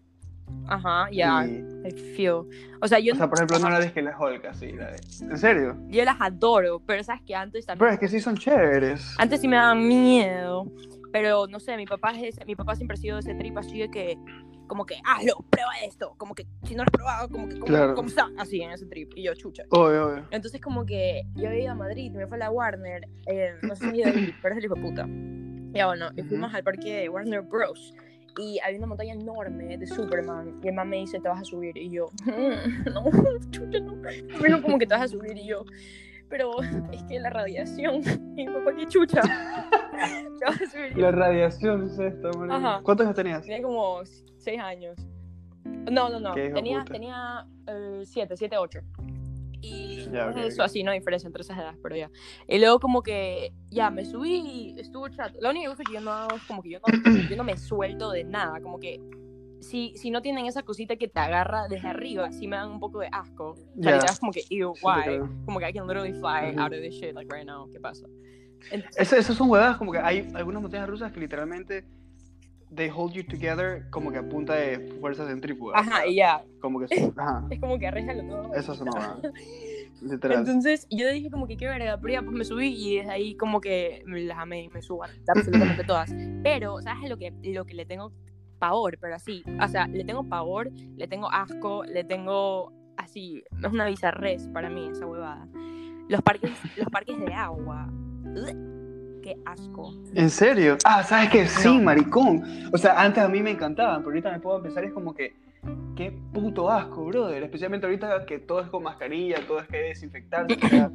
Ajá, ya. I feel. O sea, yo, o sea, por ejemplo, no la dije la Hulk, así, la de- ¿En serio? yo las adoro, pero sabes que antes también. Pero es que sí son chéveres. Antes sí me daban miedo, pero no sé, mi papá, es ese- mi papá siempre ha sido ese trip así de que, como que, hazlo, prueba esto, como que si no lo has probado, como que, ¿cómo, Claro. cómo está? Así, en ese trip, y yo, chucha. Obvio, obvio. Entonces como que yo había ido a Madrid, me fue a la Warner, eh, no sé si ahí, pero es el hijo de puta. Ya bueno, y fuimos al parque de Warner Bros. Y había una montaña enorme de Superman. Y el man me dice, te vas a subir. Y yo, "Mm, *laughs* no, chucha, no. Bueno, como que te vas a subir. Y yo, pero *laughs* es que la radiación. *laughs* Y mi papá, qué chucha. *laughs* La radiación es esta. ¿Cuántos años tenías? Tenía como seis años. No, no, no. Tenía, tenía eh, siete, siete, ocho. Y Ya, ok, eso ok. así, no hay diferencia entre esas edades, pero ya. Y luego como que ya me subí y estuvo chato. La única cosa que yo no hago es como que yo no, *coughs* yo no me suelto de nada, como que si, si no tienen esa cosita que te agarra desde arriba, sí me dan un poco de asco. O sea, como que, ew, Sí why? creo. Como que I can literally fly Ujú. out of this shit, like right now, ¿qué pasa? Entonces, Eso- Esas son huevadas, como que hay algunas montañas rusas que literalmente they hold you together como que a punta de fuerzas centrífugas. ajá, y ya, Como que *laughs* son- ajá. es como que arréglalo todo. Esas son huevadas. *laughs* Literal. Entonces yo dije como que qué verga, pero ya pues me subí y desde ahí como que me las amé y me subo absolutamente todas. Pero, ¿sabes lo que, lo que le tengo pavor? Pero así, o sea, le tengo pavor, le tengo asco, le tengo así, es una bizarrez para mí esa huevada. Los parques, los parques de agua. Qué asco. ¿En serio? Ah, ¿sabes qué? Sí, No. maricón. O sea, antes a mí me encantaban, pero ahorita me puedo pensar es como que qué puto asco, brother. Especialmente ahorita que todo es con mascarilla, todo es que sea,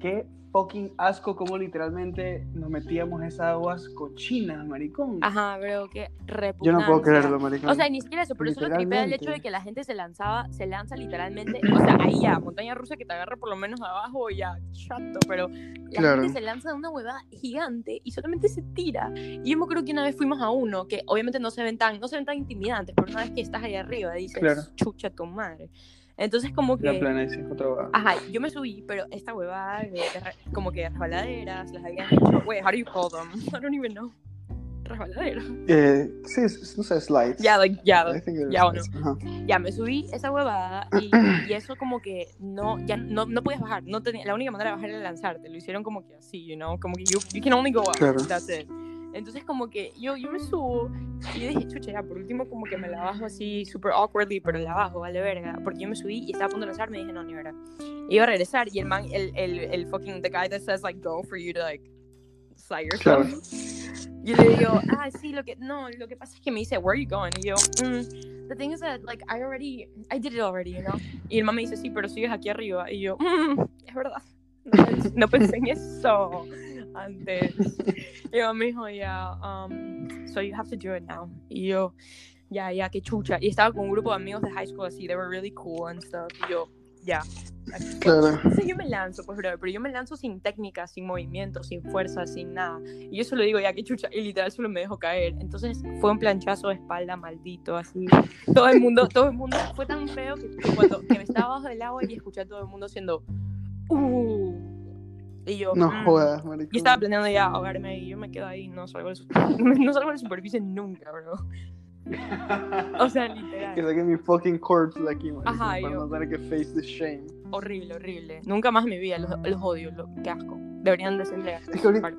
qué fucking asco como literalmente nos metíamos esas aguas cochinas, maricón. Ajá, bro, qué Yo repugnancia. no puedo creerlo, maricón. O sea, ni siquiera eso, pero eso lo tripea el hecho de que la gente se lanzaba, se lanza literalmente, o sea, ahí ya, montaña rusa que te agarra por lo menos abajo y ya, chato, pero la Claro. gente se lanza de una huevada gigante y solamente se tira. Y yo me acuerdo que una vez fuimos a uno que obviamente no se ven tan, no se ven tan intimidantes, pero una vez que estás ahí arriba dices, Claro. chucha tu madre. Entonces como que... La plana dice otra. Ajá, yo me subí, pero esta huevada de, de como que resbaladeras, las habían hecho, wait, how do you call them? *laughs* I don't even know. Resbaladeras. Eh, sí, no sé, slides. Ya, like, ya, they're ya, bueno. slides. Ajá. ya me subí esa huevada y, y eso como que no, ya no, no podías bajar, no tenía, la única manera de bajar era lanzarte, lo hicieron como que así, you know, como que you, you can only go up, Claro. that's it. Entonces como que yo, yo me subo y yo dije, chucha, ya, por último como que me la bajo así, super awkwardly, pero la bajo, vale verga, porque yo me subí y estaba a punto de lanzarme y dije, no, ni verga. Iba a regresar y el man, el, el, el fucking, the guy that says like, go for you to like, slide yourself. Yo le digo, ah, sí, lo que, no, lo que pasa es que me dice, where are you going? Y yo, mm, the thing is that, like, I already, I did it already, you know? Y el man me dice, sí, pero sigues aquí arriba. Y yo, mm, es verdad, no, no pensé en eso antes. Y man me dijo, yeah, um, so you have to do it now. Y yo, ya, ya, qué chucha. Y estaba con un grupo de amigos de high school así, they were really cool and stuff. Y yo, ya. Claro. Entonces yo me lanzo, pues, bro, pero yo me lanzo sin técnica, sin movimiento, sin fuerza, sin nada. Y yo solo digo, ya, qué chucha, y literal solo me dejo caer. Entonces fue un planchazo de espalda maldito, así. Todo el mundo, todo el mundo, fue tan feo que cuando que me estaba bajo del agua y escuché a todo el mundo haciendo, uh. Y yo, No mm. jodas, maricón. Yo estaba planeando ya ahogarme y yo me quedo ahí, no salgo de, su- *laughs* no salgo de la superficie nunca, bro. O sea, Que literal. saque mi fucking corpse de aquí, Ajá, para yo- no tener que face the shame. Horrible, horrible. Nunca más en mi vida, los, los odio, lo, qué asco. Deberían de ser legales. Es que ahorita-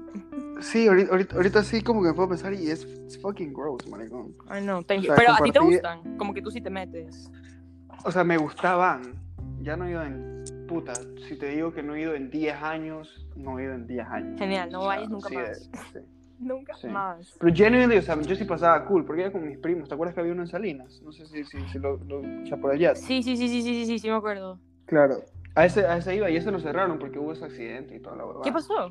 Sí, ahorita, ahorita, ahorita sí como que me puedo pensar y es fucking gross, maricón. Ay, no, thank you. O sea, Pero a ti te gustan, como que tú sí te metes. O sea, me gustaban. Ya no en... Puta, si te digo que no he ido en 10 años, no he ido en 10 años. Genial, no O sea, vayas nunca sí, más. sí. *laughs* Nunca Sí. más. Pero genuinely, o sea, yo sí pasaba cool, porque era con mis primos. ¿Te acuerdas que había uno en Salinas? No sé si, si, si lo, lo ya por allá. Sí, sí, sí, sí, sí, sí, sí, sí, me acuerdo. Claro. A ese, a ese iba y ese lo cerraron porque hubo ese accidente y toda la huevada. ¿Qué pasó?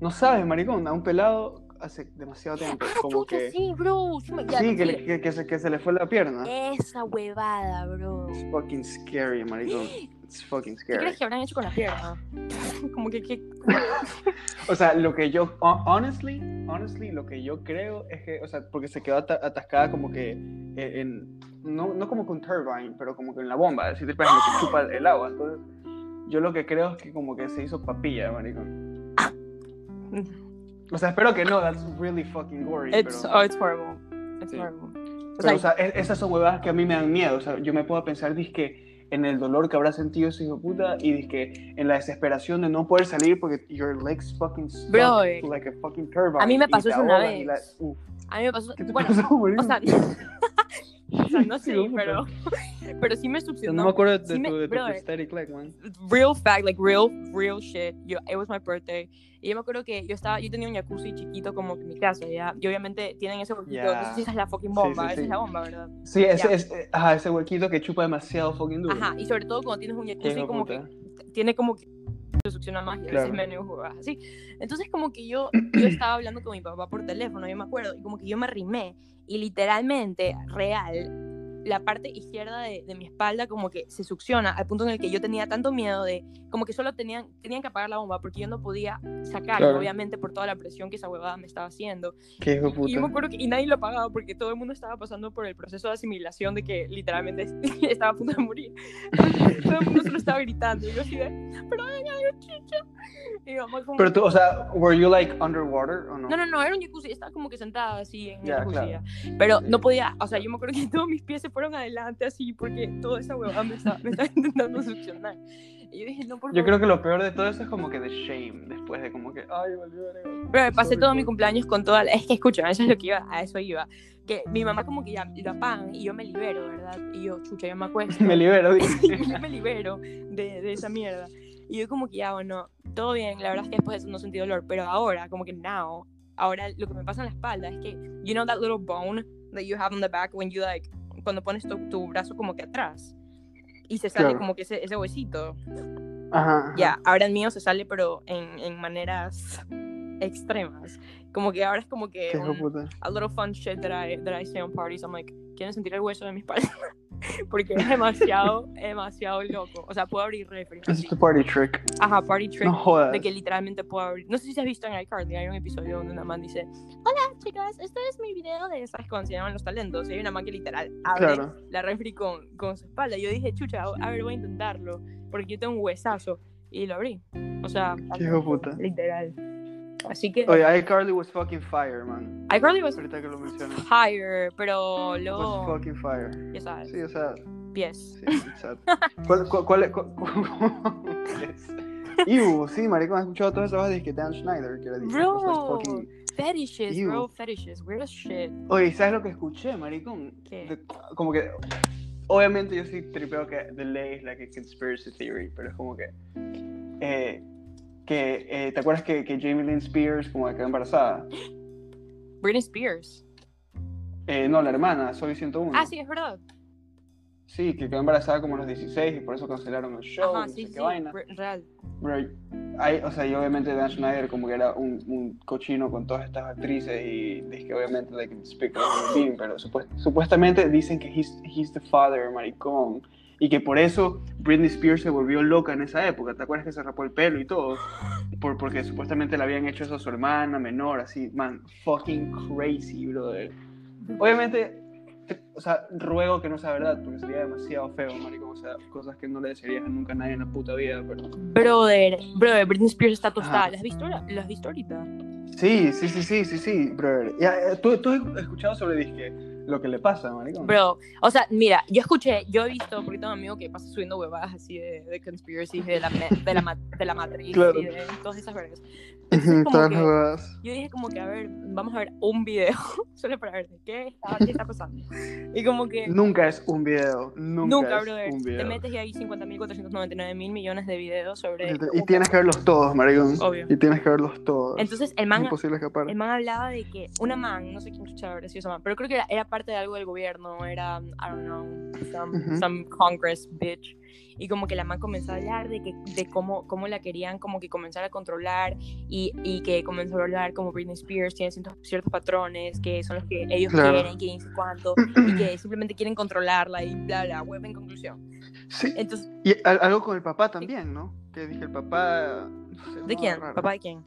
No sabes, maricón, a un pelado hace demasiado tiempo. Ah, como chucha, que... sí, bro. Sí, me- Sí, que, que, que se, que se le fue la pierna. Esa huevada, bro. It's fucking scary, maricón. *gasps* *gasps* It's fucking ¿Qué scary. crees que habrán hecho con la pierna? *laughs* Como que, que... *laughs* O sea, lo que yo, hon- honestly, honestly, lo que yo creo es que, o sea, porque se quedó ata- atascada como que eh, en, no, no como con turbine, pero como que en la bomba, es decir, pues, lo que *gasps* chupa el agua. Entonces, yo lo que creo es que como que se hizo papilla, maricón. *laughs* O sea, espero que no, that's really fucking gory. It's, pero, oh, it's horrible. It's Sí. horrible. O pero, sea, o sea, es- esas son huevadas que a mí me dan miedo. O sea, yo me puedo pensar, que en el dolor que habrá sentido ese hijo de puta y que en la desesperación de no poder salir porque your legs fucking stuck Bro, eh, like a fucking turbine. a mí me pasó eso una la- vez. a mí me pasó... ¿Qué te Bueno, pasó, *laughs* o sea... *laughs* o sea, *laughs* no Sí, sé, puta. pero... *laughs* Pero sí me no, succionó. me acuerdo de, sí me- tu, de tu brother. prosthetic leg, man. real fact, like real, real shit. Yo, it was my birthday. Y yo me acuerdo que yo estaba, yo tenía un jacuzzi chiquito como en mi casa, ¿ya? Y obviamente tienen ese huequito. No sé si esa es la fucking Sí, bomba, sí, esa sí. es la bomba, ¿verdad? Sí, ese, es, ajá, ese huequito que chupa demasiado fucking duro. Ajá, y sobre todo cuando tienes un jacuzzi como puta. que tiene como que se succiona más y a Claro. veces menos jugadas así. Entonces como que yo, yo estaba hablando con mi papá por teléfono, yo me acuerdo, y como que yo me rimé y literalmente, real, la parte izquierda de, de mi espalda como que se succiona al punto en el que yo tenía tanto miedo de, como que solo tenían, tenían que apagar la bomba porque yo no podía sacarlo, Claro. obviamente por toda la presión que esa huevada me estaba haciendo. Qué hijo de Y yo me puta. acuerdo que y nadie lo apagaba porque todo el mundo estaba pasando por el proceso de asimilación de que literalmente *laughs* estaba a punto de morir. Todo el mundo solo estaba gritando. Y yo así de, pero chicha. Pero tú, o sea, were you like underwater o no? No, no, no, era un jacuzzi, estaba como que sentada así en el Ya, jacuzzi. claro. Pero no podía, o sea, yo me acuerdo que todos mis pies se fueron adelante así porque toda esa huevada me estaba, me estaba *laughs* intentando succionar. Y yo dije, no, por Yo favor. creo que lo peor de todo eso es como que de shame, después de como que, ay, valió verga. Pero me pasé todo mi cumpleaños con toda la... Es que escucha, eso es lo que iba, a eso iba. Que mi mamá como que ya lo apagan y yo me libero, ¿verdad? Y yo, chucha, yo me acuesto. *laughs* Me libero, *laughs* y dice. yo me libero de, de esa mierda. Y yo como que ya, bueno, todo bien, la verdad es que después de eso no sentí dolor, pero ahora, como que now, ahora lo que me pasa en la espalda es que, you know that little bone that you have on the back when you like, cuando pones tu, tu brazo como que atrás y se sale Claro. como que ese, ese huesito. Ajá. Ya, ahora el mío se sale, pero en, en maneras extremas. Como que ahora es como que un- a little fun shit that I, that I say on parties. I'm like, ¿quieren sentir el hueso de mi espalda? *laughs* Porque es demasiado, *laughs* demasiado loco. O sea, puedo abrir refri. Es tu party trick. Ajá, party trick. No jodas. De que literalmente puedo abrir. No sé si has visto en iCarly, hay un episodio donde una man dice: Hola chicas, este es mi video de esas cuando se llaman los talentos. Y hay una man que literal abre Claro. la refri con, con su espalda. Y yo dije, chucha, a ver, voy a intentarlo. Porque yo tengo un huesazo. Y lo abrí. O sea, Qué puta. literal. Así que Oye, iCarly was fucking fire, man. iCarly was Ahorita que lo mencionas. higher, pero Was luego, fucking fire. ya sabes, Sí, o sea, pies. sí. ¿Cuál, cuál, cuál, cuál? Ew, sí, marico, has escuchado todas esas cosas que Dan Schneider, que era Bro. cosas fucking... Fetishes, Ew. bro, fetishes, weird as shit. Oye, ¿sabes lo que escuché, maricón? ¿Qué? De- como que... Obviamente yo sí tripeo que The Ley es like a conspiracy theory, pero es como que... Eh, que eh, ¿Te acuerdas que, que Jamie Lynn Spears como que quedó embarazada? Britney Spears. Eh, no, la hermana, Soy 101. Ah, sí, es verdad. Sí, que quedó embarazada como a los 16 y por eso cancelaron el show, Ajá, no sí, sé sí, qué vaina. re- real. Pero hay, o sea, y obviamente Dan Schneider como que era un, un cochino con todas estas actrices y dice que obviamente can speak of being, pero supuest- supuestamente dicen que he's, he's the father, maricón, y que por eso Britney Spears se volvió loca en esa época. ¿Te acuerdas que se rapó el pelo y todo? Por, porque supuestamente le habían hecho eso a su hermana menor, así, man, fucking crazy, brother. Obviamente, te- o sea, ruego que no sea verdad, porque sería demasiado feo, maricón, o sea, cosas que no le desearías a nunca a nadie en la puta vida, pero... Brother, brother, Britney Spears está tostada. ¿La has visto, ahora? ¿La has visto ahorita? Sí, sí, sí, sí, sí, sí, brother. Ya, eh, ¿tú, tú has escuchado sobre disque lo que le pasa, maricón. Bro, o sea, mira, yo escuché, yo he visto, porque tengo un amigo que pasa subiendo huevadas así de, de conspiracies, de la, de la, de la matriz Claro. y de todas esas vergas. Entonces, como que- yo dije como que, a ver, vamos a ver un video, *laughs* solo para ver de qué está, qué está pasando. Y como que, Nunca es un video. Nunca, nunca, es brother, un video. te metes y hay 50.499 mil millones de videos sobre... Y tienes que verlos todos, maricón. Obvio. Y tienes que verlos todos. Entonces, el man, imposible escapar. el man hablaba de que una man, no sé quién escuchaba sido esa man, pero creo que era, era parte de algo del gobierno, era, I don't know, some, Ujú. some Congress bitch. Y como que la man comenzó a hablar de, que, de cómo, cómo la querían como que comenzar a controlar y, y que comenzó a hablar como Britney Spears tiene ciertos, ciertos patrones que son los que ellos Claro. quieren, que dice cuánto, y que *clears throat* simplemente quieren controlarla y bla, bla, web en conclusión. Sí. Entonces, Y al- algo con el papá también, ¿no? Que dije, el papá... no sé, ¿de quién? ¿Papá de quién?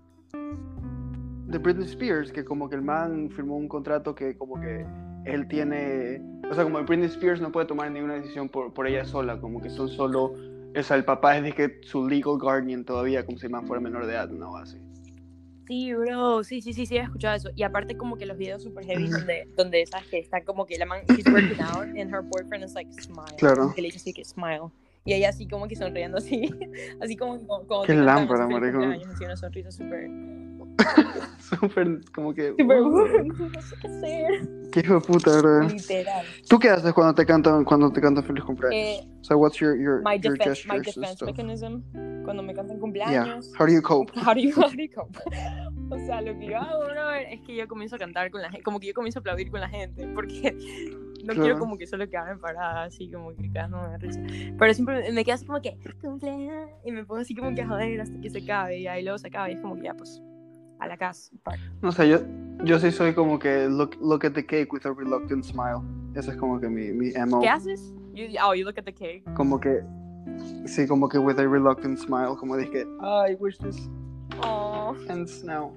de Britney Spears, que como que el man firmó un contrato que como que él tiene, o sea, como Britney Spears no puede tomar ninguna decisión por, por ella sola, como que son solo, o sea, el papá es de que su legal guardian todavía, como si man fuera menor de edad, no así. Sí, bro, sí, sí, sí, sí, he escuchado eso. Y aparte como que los videos super heavy donde, donde sabes que está como que la man, she's working out and her boyfriend is like, smile. Claro. Que le dice así que smile. Y ella así como que sonriendo así, *laughs* así como, como, como Qué lámpara, cumpleaños, así una sonrisa súper, *laughs* Súper, como que, súper, uh, *laughs* no sé qué hacer, qué hijo de puta, ¿verdad? literal. ¿Tú qué haces cuando te cantan, cuando te cantan feliz cumpleaños? Eh, o sea, what's your, your, My your defense, my defense mechanism, cuando me cantan Yeah, cumpleaños. how do you cope? *laughs* How do you, how do you cope? O sea, lo que yo hago, bro, es que yo comienzo a cantar con la gente, como que yo comienzo a aplaudir con la gente, porque no Claro. quiero como que solo quedarme parada, así como que cagándome de risa. Pero siempre me quedo así como que, cumpleaños, y me pongo así como que a joder hasta que se acabe, y ahí luego se acaba, y es como que ya, pues, a la casa. No sé, yo, yo sí soy como que look, look at the cake with a reluctant smile. Ese es como que mi, mi MO. ¿Qué haces? You, oh, you look at the cake. Como que, sí, como que with a reluctant smile, como dije, I wish this Oh. ends now.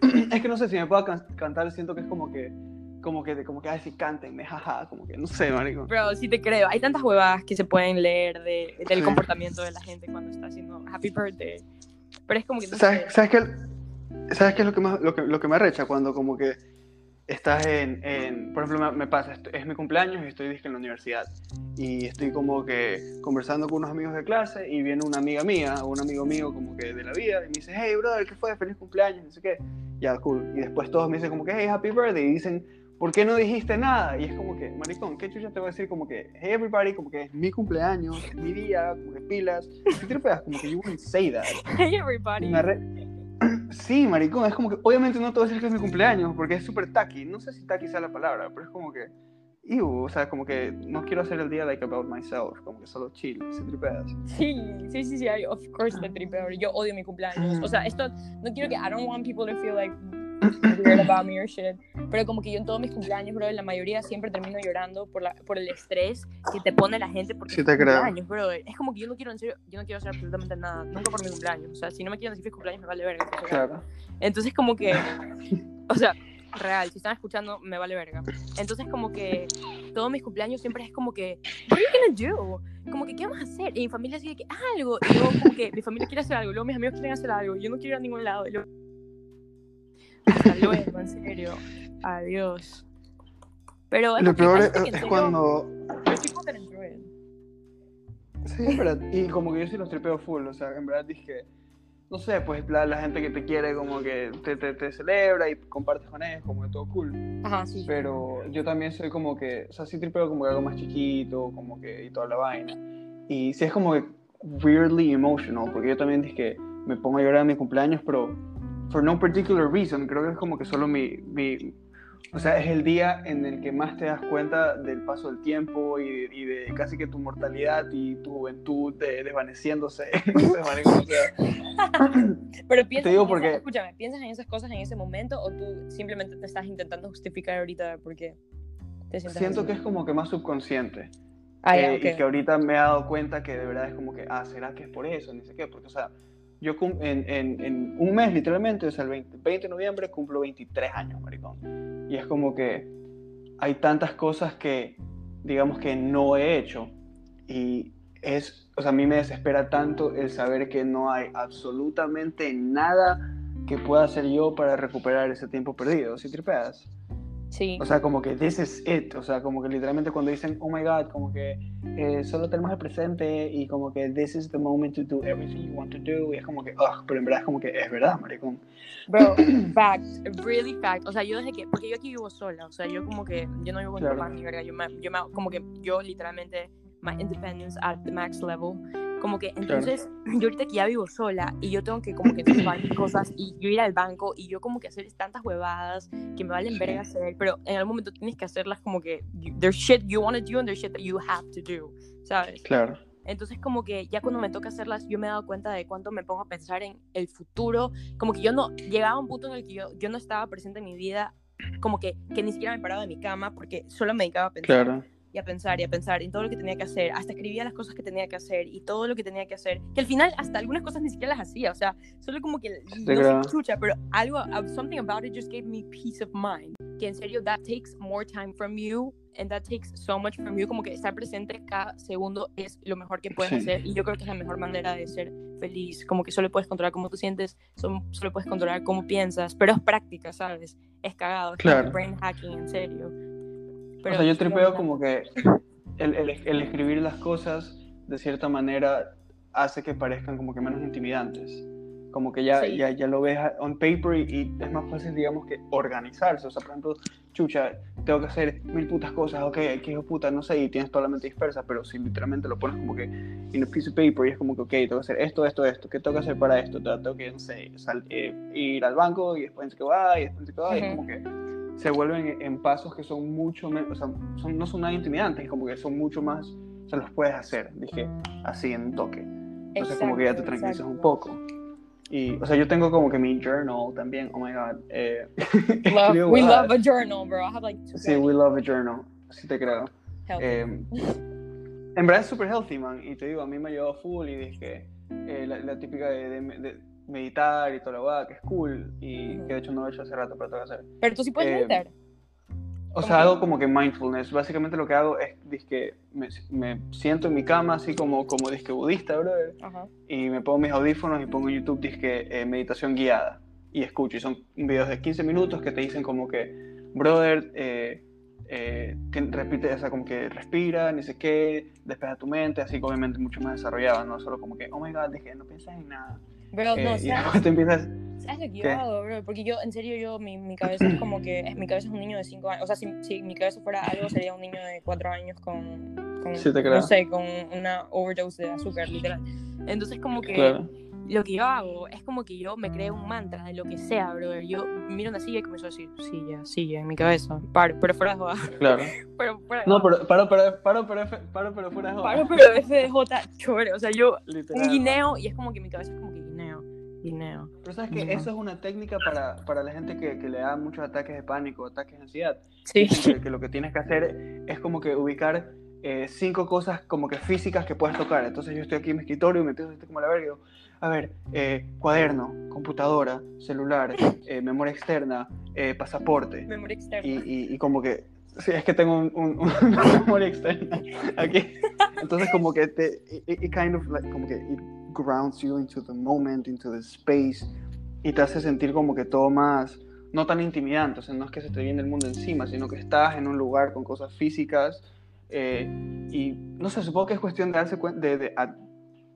*clears throat* es que no sé si me puedo can- cantar, siento que es como que, como que, como que, ay, sí, cántenme, jaja, como que, no sé, marico. Bro, sí te creo. Hay tantas huevadas que se pueden leer de, del Sí. comportamiento de la gente cuando está haciendo Happy Birthday. Pero es como que no sé. ¿Sabes, ¿sabes qué, ¿Sabes qué es lo que, más, lo, que, lo que me arrecha cuando como que estás en, en por ejemplo, me, me pasa, esto- es mi cumpleaños y estoy en la universidad y estoy como que conversando con unos amigos de clase y viene una amiga mía o un amigo mío como que de la vida y me dice, hey, brother, ¿qué fue? Feliz cumpleaños, no sé qué. Ya, cool. Y después todos me dicen como que, hey, happy birthday. Y dicen, ¿por qué no dijiste nada? Y es como que, maricón, ¿qué chucha te voy a decir? Como que, hey, everybody, como que es mi cumpleaños, es mi día, como que pilas. ¿Qué te pegas? Como que you wouldn't say that. *laughs* Hey, everybody. Sí, maricón, es como que obviamente no te voy a decir que es mi cumpleaños porque es súper tacky. No sé si tacky sea la palabra, pero es como que. Ew, o sea, como que no quiero hacer el día like about myself, como que solo chill, si tripeas. Sí, sí, sí, sí, I- of course te tripeo. Yo odio mi cumpleaños. O sea, esto no quiero que I don't want people to feel like weird about me or shit. Pero como que yo en todos mis cumpleaños, bro, en la mayoría siempre termino llorando por, la, por el estrés que te pone la gente porque Sí te cumpleaños, bro. Es como que yo no quiero en serio, yo no quiero hacer absolutamente nada, nunca por mi cumpleaños. O sea, si no me quieren decir feliz cumpleaños me vale verga. Claro. Entonces como que, *laughs* o sea, real, si están escuchando, me vale verga. Entonces como que todos mis cumpleaños siempre es como que, what are you gonna do? Como que, ¿qué vamos a hacer? Y mi familia sigue que, algo. Y luego como que mi familia quiere hacer algo, luego mis amigos quieren hacer algo, yo no quiero ir a ningún lado. Y luego... Hasta luego, en serio. Adiós. Pero es Lo peor es, es serio- cuando. Sí, es verdad. Y como que yo sí los tripeo full, o sea, en verdad dije. No sé, pues la, la gente que te quiere como que te, te, te celebra y compartes con ellos, como que todo cool. Ajá, sí. Pero yo también soy como que, o sea, sí tripeo como que algo más chiquito, como que y toda la vaina. Y sí es como que weirdly emotional, porque yo también dije que me pongo a llorar en mi cumpleaños, pero for no particular reason, creo que es como que solo mi, mi o sea, es el día en el que más te das cuenta del paso del tiempo y de, y de casi que tu mortalidad y tu juventud de- desvaneciéndose. *laughs* O sea, *laughs* Pero piensas, digo en porque- escúchame, ¿piensas en esas cosas en ese momento o tú simplemente te estás intentando justificar ahorita porque te sientes siento así? que es como que más subconsciente. Ah, Eh, ok. Y que ahorita me he dado cuenta que de verdad es como que, ah, ¿será que es por eso? Ni sé qué, porque, o sea, yo en, en, en un mes, literalmente, o sea, el 20, 20 de noviembre cumplo 23 años, maricón. Y es como que hay tantas cosas que, digamos, que no he hecho. Y es, o sea, a mí me desespera tanto el saber que no hay absolutamente nada que pueda hacer yo para recuperar ese tiempo perdido, si tripeas. Sí. O sea, como que this is it. O sea, como que literalmente cuando dicen, oh my god, como que eh, solo tenemos el presente y como que this is the moment to do everything you want to do. Y es como que, ugh, pero en verdad es como que es verdad, maricón. Bro, *clears throat* fact, really fact. O sea, yo desde que, porque yo aquí vivo sola, o sea, yo como que, yo no vivo con Claro. papá ni verga, yo me, yo me, como que yo literalmente, my independence at the max level. Como que entonces, *clears throat* yo ahorita que ya vivo sola y yo tengo que como que tomar mis cosas y yo ir al banco y yo como que hacer tantas huevadas que me valen verga hacer, pero en algún momento tienes que hacerlas como que you- there's shit you want to do and there's shit that you have to do, ¿sabes? Claro. Entonces como que ya cuando me toca hacerlas, yo me he dado cuenta de cuánto me pongo a pensar en el futuro, como que yo no, llegaba a un punto en el que yo, yo no estaba presente en mi vida, como que, que ni siquiera me paraba de mi cama porque solo me dedicaba a pensar Claro. Y a pensar y a pensar en todo lo que tenía que hacer, hasta escribía las cosas que tenía que hacer y todo lo que tenía que hacer, que al final hasta algunas cosas ni siquiera las hacía, o sea, solo como que no sé chucha, pero algo, uh, something about it just gave me peace of mind, que en serio that takes more time from you and that takes so much from you, como que estar presente cada segundo es lo mejor que puedes Sí. hacer y yo creo que es la mejor manera de ser feliz, como que solo puedes controlar cómo tú sientes, son- solo puedes controlar cómo piensas, pero es práctica, ¿sabes? Es cagado, es Claro. brain hacking, en serio. O sea, yo tripeo como que el, el, el escribir las cosas de cierta manera hace que parezcan como que menos intimidantes. Como que ya, Sí. ya, ya lo ves on paper y, y es más fácil, digamos, que organizarse. O sea, por ejemplo, chucha, tengo que hacer mil putas cosas, ok, qué hijo puta, no sé, y tienes toda la mente dispersa, pero si literalmente lo pones como que en a piece of paper y es como que, ok, tengo que hacer esto, esto, esto, ¿qué tengo que hacer para esto? Tengo que, no sé, sal- eh, ir al banco y después qué va, y después no sé qué va, y es como que se vuelven en pasos que son mucho menos, o sea, son, no son nada intimidantes, como que son mucho más, o sea, los puedes hacer, dije, así en un toque. Entonces como que ya te Exacto, tranquilizas un exacto. poco. Y, o sea, yo tengo como que mi journal también, oh my god. Eh, *laughs* Love, we love a journal, bro. I have like two Sí, we love a journal, sí te creo. Eh, en verdad es super healthy, man. Y te digo, a mí me ayudó full y dije, eh, la, la típica de, de- de meditar y toda la hueá, que es cool. Y que de hecho no lo he hecho hace rato, pero tengo que hacer. Pero tú sí puedes eh, meditar. O ¿Cómo sea, que? hago como que mindfulness. Básicamente lo que hago es, que me, me siento en mi cama así como, como disque budista, brother. Ajá. Y me pongo mis audífonos y pongo en YouTube disque eh, meditación guiada. Y escucho. Y son videos de 15 minutos que te dicen como que, brother, eh, eh, que repite, o sea, como que respira, ni sé qué, despeja tu mente, así que obviamente mucho más desarrollado, no solo como que, oh my god, dije, no piensas en nada. Bro, Eh, no, y ¿sabes, después te empiezas, ¿sabes lo que yo ¿Qué? hago, bro? Porque yo, en serio, yo, mi, mi cabeza es como que, mi cabeza es un niño de 5 años. O sea, si, si mi cabeza fuera algo, sería un niño de 4 años con, con Sí, te creo. no sé, con una overdose de azúcar, literal. Entonces, como que claro, lo que yo hago es como que yo me creo un mantra de lo que sea, bro. Yo miro una silla y comienzo a decir, silla, silla, en mi cabeza. Paro, pero fuera de joda. claro. *laughs* Pero fuera de No, pero, paro, pero, paro, pero, paro, pero fuera de joda. Paro, pero FDJ, chévere. O sea, yo, *laughs* Literal. un guineo y es como que mi cabeza es como que guineo. Pero sabes que Ujú. eso es una técnica para, para la gente que, que le da muchos ataques de pánico, ataques de ansiedad. Sí. Que, que lo que tienes que hacer es como que ubicar eh, cinco cosas como que físicas que puedes tocar. Entonces yo estoy aquí en mi escritorio y me estoy como la verga. A ver, eh, cuaderno, computadora, celular, *laughs* eh, memoria externa, eh, pasaporte. Memoria externa. Y, y, y como que, sí, es que tengo un, un- *laughs* una memoria externa aquí. Entonces como que te, it, it kind of like, como que it grounds you into the moment, into the space y te hace sentir como que todo más, no tan intimidante, o sea, no es que se te viene el mundo encima, sino que estás en un lugar con cosas físicas eh, y no sé, supongo que es cuestión de darse cuenta, de, de-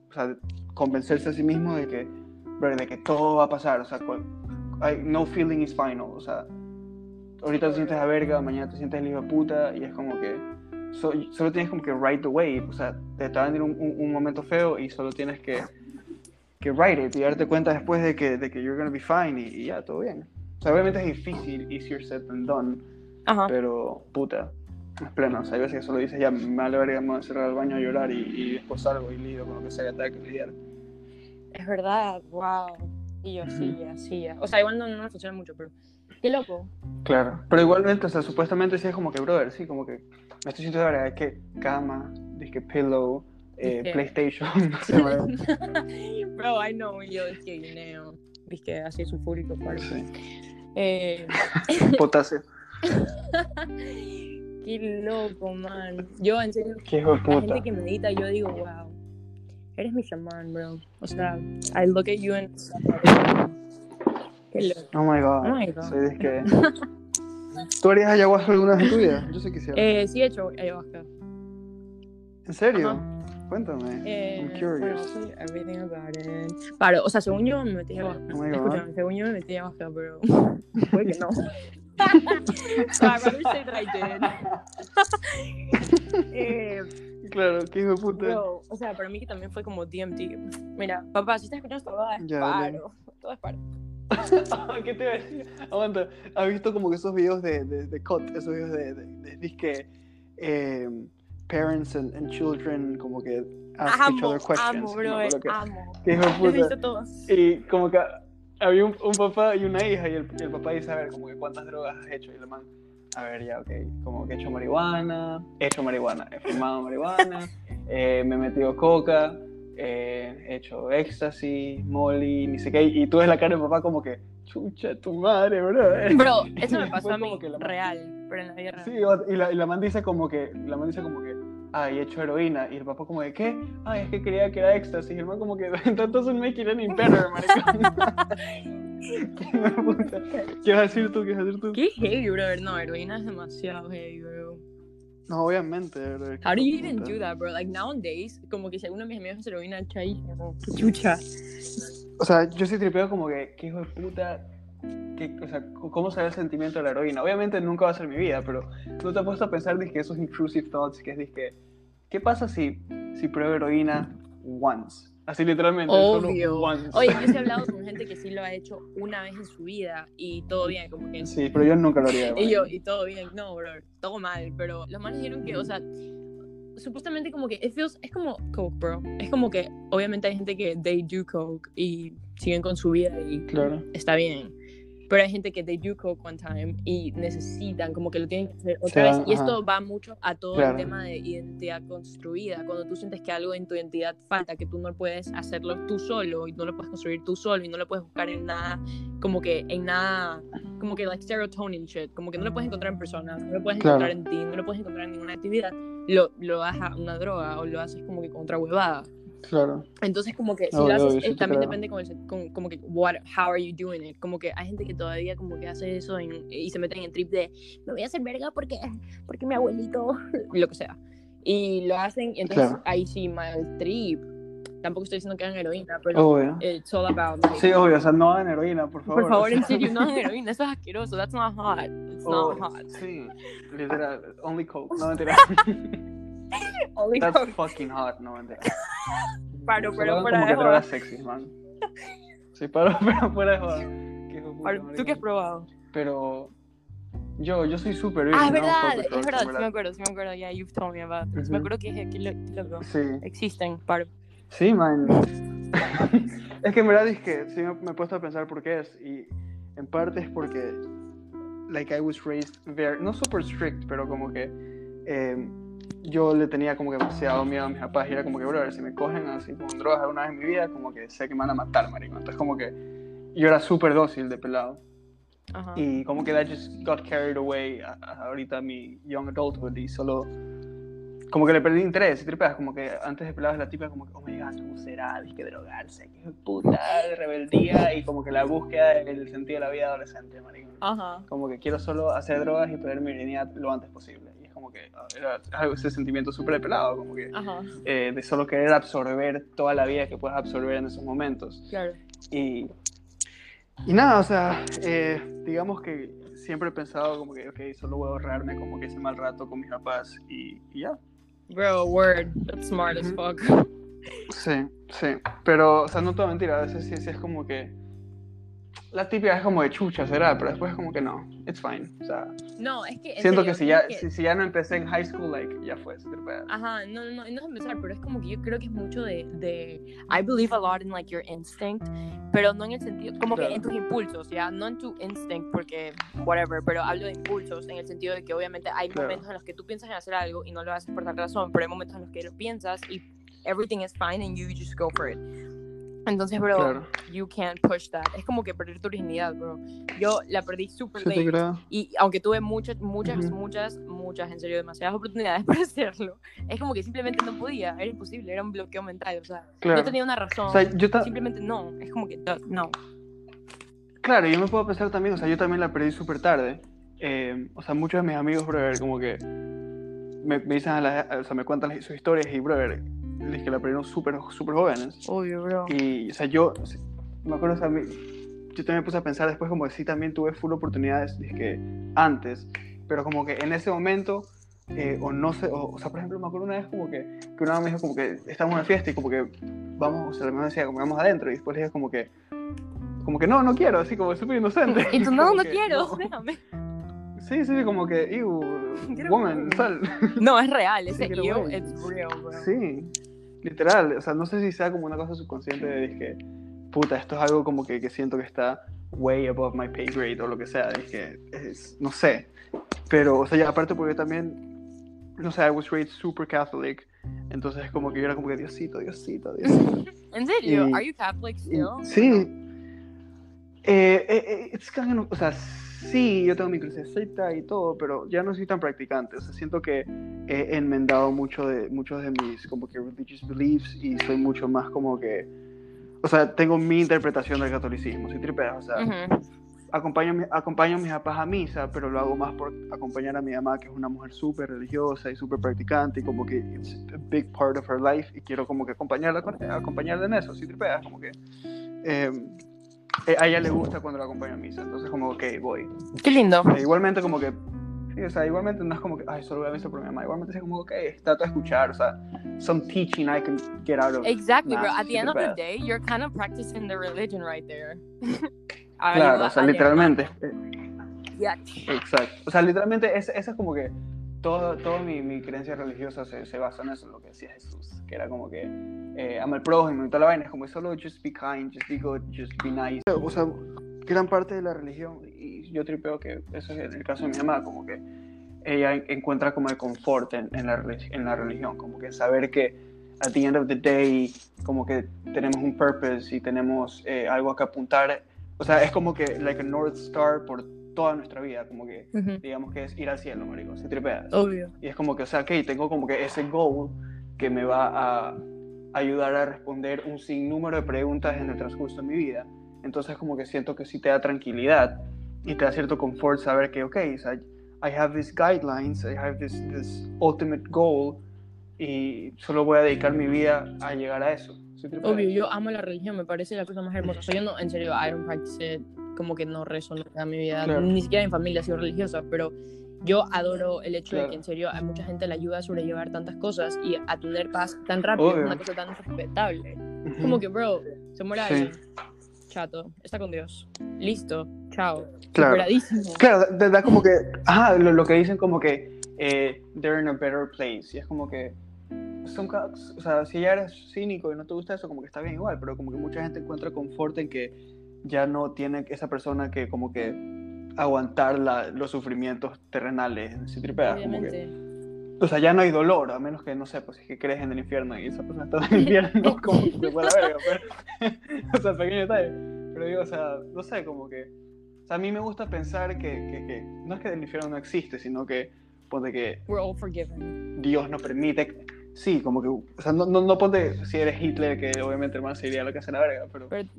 o sea, de convencerse a sí mismo de que, de que todo va a pasar, o sea, cual- hay- no feeling is final, o sea, ahorita te sientes a verga, mañana te sientes el hijo de puta y es como que so- solo tienes como que ride the wave, o sea, te, a venir un, un- un momento feo y solo tienes que, que ride it y darte cuenta después de que, de que you're gonna be fine y, y ya, todo bien. O sea, obviamente es difícil, easier said than done, Ajá. pero puta, es pleno. O sea, hay veces que solo dices, ya, me vale verga, me voy a encerrar al baño a llorar y, y después salgo y lidio con lo que sea que tenga que lidiar. Es verdad, wow. Y yo, sí, ya, sí, ya. O sea, igual no, no me funciona mucho, pero qué loco. Claro. Pero igualmente, o sea, supuestamente sí es como que, brother, sí, como que me estoy sintiendo verga, es que cama, disque pillow, eh, PlayStation, *laughs* no sé. *laughs* Bro, I know, yo es que guineo. Viste, así sulfúrico, claro. Sí. Eh, *laughs* Potasio. qué loco, man. Yo, en serio, Qué la puta. gente que medita, yo digo, wow. Eres mi chamán, bro. O sea, I look at you and... Oh my god. Oh my God. Soy disque. *laughs* ¿Tú harías ayahuasca alguna vez en tu vida? Yo sí quisiera. Eh, sí he hecho ayahuasca. ¿En serio? ajá. Cuéntame. Eh, I'm curious. everything about it. Claro, o sea, según yo me metí ayahuasca. Oh my God. Escúchame, según yo me metí ayahuasca, pero *laughs* puede que no. so I'd rather say that I did. eh, Claro, qué hijo de puta. bro, o sea, para mí que también fue como DMT. Mira, papá, si estás escuchando esto, todo es Ya, paro. Todo es paro. *laughs* ¿Qué te iba a decir? Aguanta, ¿has visto como que esos videos de, de, de COT, esos videos de, de, de, disque, eh, parents and, and children como que ask each Amo, other questions? amo, no bro, acuerdo qué- amo. Los he visto todos. Y como que había un, un papá y una hija y el, y el papá dice, a ver, como que cuántas drogas has hecho y el man, a ver, ya, ok, como que he hecho marihuana, he hecho marihuana, he fumado marihuana, *laughs* eh, me he metido coca, eh, he hecho éxtasis, molly, ni sé qué, y tú ves la cara del papá como que, chucha, tu madre, bro. *laughs* Bro, eso me *laughs* pasó a mí que la- real, pero en la vida real. Sí, y la, y la man dice como que, la man dice como que, ay, he hecho heroína, y el papá como de, ¿qué? Ay, es que creía que era éxtasis, y el man como que, make it any better, maricón. De. ¿Qué vas a decir tú? ¿Qué vas a decir tú? Qué heavy, brother. No, heroína es demasiado heavy, bro. No, obviamente, bro. How do you even do that, bro? Like nowadays, como que si alguno de mis amigos hace heroína, chai, qué chucha. O sea, yo sí tripeo como que, qué hijo de puta. que- o sea, ¿cómo será el sentimiento de la heroína? Obviamente nunca va a ser mi vida, pero no te has puesto a pensar que esos intrusive thoughts, que es dizque, ¿qué pasa si, si pruebo heroína once? Así literalmente, Obvio. solo. Oye, yo sí he hablado con gente que sí lo ha hecho una vez en su vida y todo bien, como que. Sí, pero yo nunca lo haría. *laughs* Y yo, y todo bien, no, bro, todo mal, pero los manes dijeron que, o sea, supuestamente como que, it feels, es como coke, bro. Es como que, obviamente hay gente que they do coke y siguen con su vida y Claro. está bien. Pero hay gente que they do coke one time y necesitan, como que lo tienen que hacer otra vez. Y esto va mucho a todo Claro. el tema de identidad construida. Cuando tú sientes que algo en tu identidad falta, que tú no puedes hacerlo tú solo y no lo puedes construir tú solo y no lo puedes buscar en nada, como que en nada, como que like serotonin shit, como que no lo puedes encontrar en personas, no lo puedes Claro. encontrar en ti, no lo puedes encontrar en ninguna actividad. Lo, lo das a una droga o lo haces como que con otra huevada. Claro. Entonces, como que si lo haces, eh, también depende como, el, con- como que, what, how are you doing it? Como que hay gente que todavía como que hace eso en- y se meten en el trip de, me voy a hacer verga porque, porque mi abuelito, *laughs* lo que sea. Y lo hacen, y entonces Claro. ahí sí, mal trip. Tampoco estoy diciendo que hagan heroína, pero Obvio. it's all about, like, Sí, obvio, o sea, no hagan heroína, por favor. por favor, o en serio, no hagan *laughs* heroína, eso es asqueroso, that's not hot, it's Oh, not hot. Sí, literal, only coke, no mentira. *laughs* Only That's coke. fucking hot, no mentira. Paro, pero fuera de joda. sexy, man. Sí, paro, *laughs* pero fuera de joda. Qué Paro, ¿Tú qué has probado? Pero yo, yo soy súper Ah, es verdad, es verdad, sí me acuerdo, sí me acuerdo, yeah, you've told me about this. Me Ujú. acuerdo que, que, lo- que. Sí, Existen, paro. sí, man. *laughs* es que en verdad es que sí me, me he puesto a pensar por qué es. Y en parte es porque, like, I was raised very, no super strict, pero como que eh, yo le tenía como que demasiado miedo a mis papás. Y era como que, bro, si me cogen así con drogas alguna vez en mi vida, como que sé que me van a matar, marico. Entonces, como que yo era súper dócil de pelado. Ajá. Y como que that just got carried away a- a- ahorita mi young adulthood y solo como que le perdí interés y tripeas como que antes de pelabas la tipa como que oh my god cómo será que drogarse que puta de rebeldía y como que la búsqueda del sentido de la vida adolescente marico. Ajá. como que quiero solo hacer drogas y perder mi virginidad lo antes posible como que ah, era ese sentimiento súper pelado como que eh, de solo querer absorber toda la vida que puedes absorber en esos momentos Claro. y, y nada, o sea, eh, digamos que siempre he pensado como que, ok, solo voy a ahorrarme como que ese mal rato con mis papás y, y ya. Bro, word. That's smart as fuck. Sí, sí. Pero, o sea, no te voy a mentir, a veces sí, sí es como que... La típica es como de chucha, será, pero después como que no, it's fine. O sea, No, es que. en siento serio, que si ya, es que- si, si ya no empecé en high school, like, ya fue. Ajá, no, no, no, no es empezar, pero es como que yo creo que es mucho de, de, I believe a lot in like your instinct, pero no en el sentido, como Claro. que en tus impulsos, ya, no en tu instinct, porque whatever, pero hablo de impulsos en el sentido de que obviamente hay Claro. momentos en los que tú piensas en hacer algo y no lo haces por tal razón, pero hay momentos en los que lo piensas y everything is fine and you just go for it. Entonces, bro, Claro. you can't push that. Es como que perder tu originalidad, bro. Yo la perdí súper late. Y aunque tuve muchas, muchas, Ujú. muchas, muchas, en serio, demasiadas oportunidades *laughs* para hacerlo, es como que simplemente no podía, era imposible, era un bloqueo mental, o sea, Claro. no tenía una razón, O sea, yo simplemente no, es como que no, no. Claro, yo me puedo pensar también, o sea, yo también la perdí súper tarde. eh, o sea, muchos de mis amigos, brother, como que me, me dicen, a la- o sea, me cuentan sus historias y, brother, es que la aprendieron súper, súper jóvenes. Obvio, bro. Y, o sea, yo, me acuerdo, o sea, yo también me puse a pensar después como que sí, también tuve full oportunidades que antes, pero como que en ese momento, eh, o no sé, o, o sea, por ejemplo, me acuerdo una vez como que, que una vez me dijo como que estamos en una fiesta y como que vamos, o sea, me decía como vamos adentro y después le dije como que, como que no, no quiero, así como súper inocente. *laughs* Y tú, *laughs* no, no que, quiero, no. déjame. Sí, sí, como que, ew, woman, sal. No, es real, *laughs* ese away. it's real, bro. Sí, literal. O sea, no sé si sea como una cosa subconsciente de que, puta, esto es algo como que, que siento que está way above my pay grade o lo que sea. Es que, es, no sé. Pero, o sea, ya aparte porque también, no sé, I was raised super Catholic. Entonces es como que yo era como que Diosito, Diosito, Diosito. *laughs* ¿En serio? Y- Are you Catholic Y- still? sí. Eh, eh, eh, it's kind of- o sea, sí, yo tengo mi crucecita y todo, pero ya no soy tan practicante. O sea, siento que he enmendado mucho de, muchos de mis como que religious beliefs y soy mucho más como que... O sea, tengo mi interpretación del catolicismo, soy tripea, o sea, Ujú. acompaño, a mi- acompaño a mis papás a misa, pero lo hago más por acompañar a mi mamá, que es una mujer súper religiosa y súper practicante, y como que it's a big part of her life, y quiero como que acompañarla, con- acompañarla en eso, sí, tripea, como que... eh, a ella le gusta cuando la acompaño a misa, entonces como, ok, voy. Qué lindo. Eh, igualmente como que... sí, o sea, igualmente no es como que, ay, solo voy a misa por mi mamá, igualmente es como, ok, trato de escuchar, o sea, some teaching I can get out of... Exactly, bro. Nah, At the end of the day, you're kind of practicing the religion right there. *laughs* Claro, o sea, al literalmente. eh. Exacto. O sea, literalmente, esa es como que todo, toda mi, mi creencia religiosa se, se basa en eso, en lo que decía Jesús, que era como que eh, ama al prójimo y toda la vaina, es como solo just be kind, just be good, just be nice. O sea, gran parte de la religión, y yo tripeo que eso es el caso de mi mamá, como que ella en- encuentra como el confort en, en, la, en la religión, como que saber que at the end of the day, como que tenemos un purpose y tenemos eh, algo a que apuntar. O sea, es como que like a North Star por toda nuestra vida, como que Ujú. digamos que es ir al cielo, marico, si tripeas. Obvio. Y es como que, o sea, ok, tengo como que ese goal que me va a ayudar a responder un sinnúmero de preguntas en el transcurso de mi vida. Entonces como que siento que sí te da tranquilidad y te da cierto confort saber que, ok, o sea, I have these guidelines, I have this, this ultimate goal y solo voy a dedicar mi vida a llegar a eso. Obvio, yo amo la religión, me parece la cosa más hermosa. O sea, yo no, en serio, I don't practice it, como que no nunca en mi vida, Claro. ni siquiera en familia he sido religiosa, pero yo adoro el hecho de Claro. que en serio a mucha gente le ayuda a sobrellevar tantas cosas y a tener paz tan rápido, Obvio. una cosa tan respetable. Como que, bro, se muere Sí. alguien, chato, está con Dios, listo, chao, Claro. Claro, da, da como que, ajá, lo, lo que dicen como que eh, they're in a better place. Y es como que, son, o sea, si ya eres cínico y no te gusta eso, como que está bien igual, pero como que mucha gente encuentra confort en que ya no tiene esa persona que como que aguantar la- los sufrimientos terrenales, si tripeas, como que, o sea, ya no hay dolor, a menos que, no sé, pues es que crees en el infierno y esa persona está en el *laughs* infierno, *laughs* como que se fue a la verga, pero, *laughs* o sea, pequeño detalle, pero digo, o sea, no sé, como que, o sea, a mí me gusta pensar que, que, que no es que el infierno no existe, sino que, ponte que We're all forgiven. Dios nos permite, sí, como que, o sea, no, no, no ponte si eres Hitler, que obviamente hermano se iría a lo que hace la verga, pero, Pero-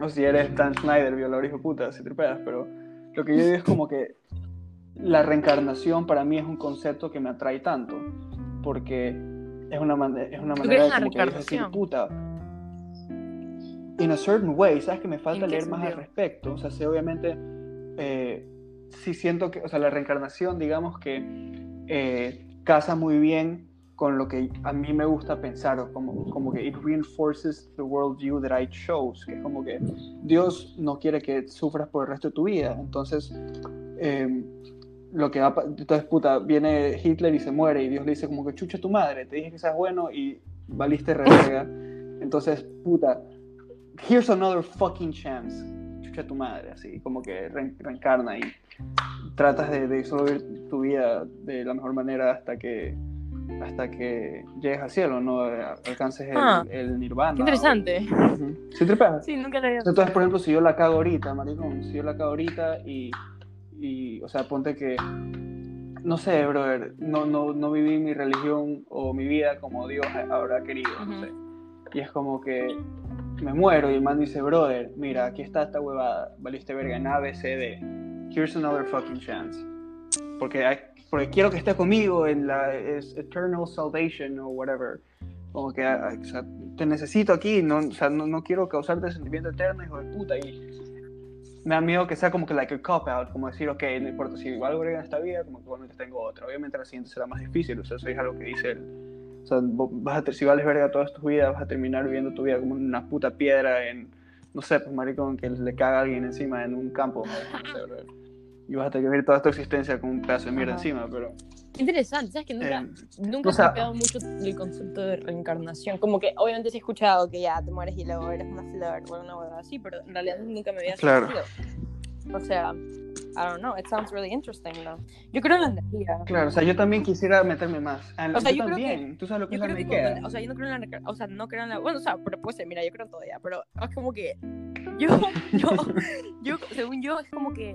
o si eres Dan Schneider, violador hijo puta, si tripeas, pero lo que yo digo es como que la reencarnación para mí es un concepto que me atrae tanto, porque es una, man- es una ¿Tú manera de como que decir, puta, in a certain way, sabes que me falta ¿En qué leer más al respecto, o sea, sí, obviamente, eh, sí siento que, o sea, la reencarnación, digamos que eh, casa muy bien con lo que a mí me gusta pensar, como, como que it reinforces the worldview that I chose, que es como que Dios no quiere que sufras por el resto de tu vida, entonces, eh, lo que va, entonces, puta, viene Hitler y se muere y Dios le dice como que chucha tu madre, te dije que seas bueno y valiste reverga, entonces, puta, here's another fucking chance, chucha tu madre, así, como que re- reencarna y tratas de, de vivir tu vida de la mejor manera hasta que hasta que llegues al cielo, no alcances el, Ah, el nirvana. Qué interesante. o- Ujú. ¿Sí te pegas? Sí, nunca te había Entonces, por ejemplo, si yo la cago ahorita, maricón, si yo la cago ahorita y, y o sea, ponte que, no sé, brother, no, no, no viví mi religión o mi vida como Dios habrá querido, no Ujú. sé. Y es como que me muero y el man dice, brother, mira, aquí está esta huevada, valiste verga en A, B, C, D. Here's another fucking chance. porque, hay- porque quiero que esté conmigo en la es eternal salvation o whatever. Como que ah, o sea, te necesito aquí, no, o sea, no, no quiero causarte sentimiento eterno, hijo de puta. Y me da miedo que sea como que like a cop out, como decir, ok, no importa si igual en esta vida, como que igualmente tengo otra. Obviamente la siguiente será más difícil, o sea, eso es algo que dice él. O sea, vas a, si vales verga toda tu vida, vas a terminar viviendo tu vida como una puta piedra en, no sé, pues maricón, que le caga a alguien encima en un campo, no sé. Y vas a tener que vivir toda tu existencia con un pedazo de mierda Ajá. encima, pero... Interesante, ¿sabes? Que nunca, eh, nunca o sea- he tripeado mucho el concepto de reencarnación. Como que obviamente sí he escuchado que ya te mueres y luego eres una flor o una huevada así, pero en realidad nunca me había Claro. sentido. O sea, I don't know, it sounds really interesting, ¿no? Yo creo en la energía. Claro, o sea, yo también quisiera meterme más. Ah, O sea, yo, yo creo también. Tú sabes lo que Yo es la que cuando- o sea, yo no creo en la o sea, no creo en la, bueno, o sea, pero puede ser, mira, yo creo en todo ya, pero es como que yo, *laughs* yo, yo, según yo, es como que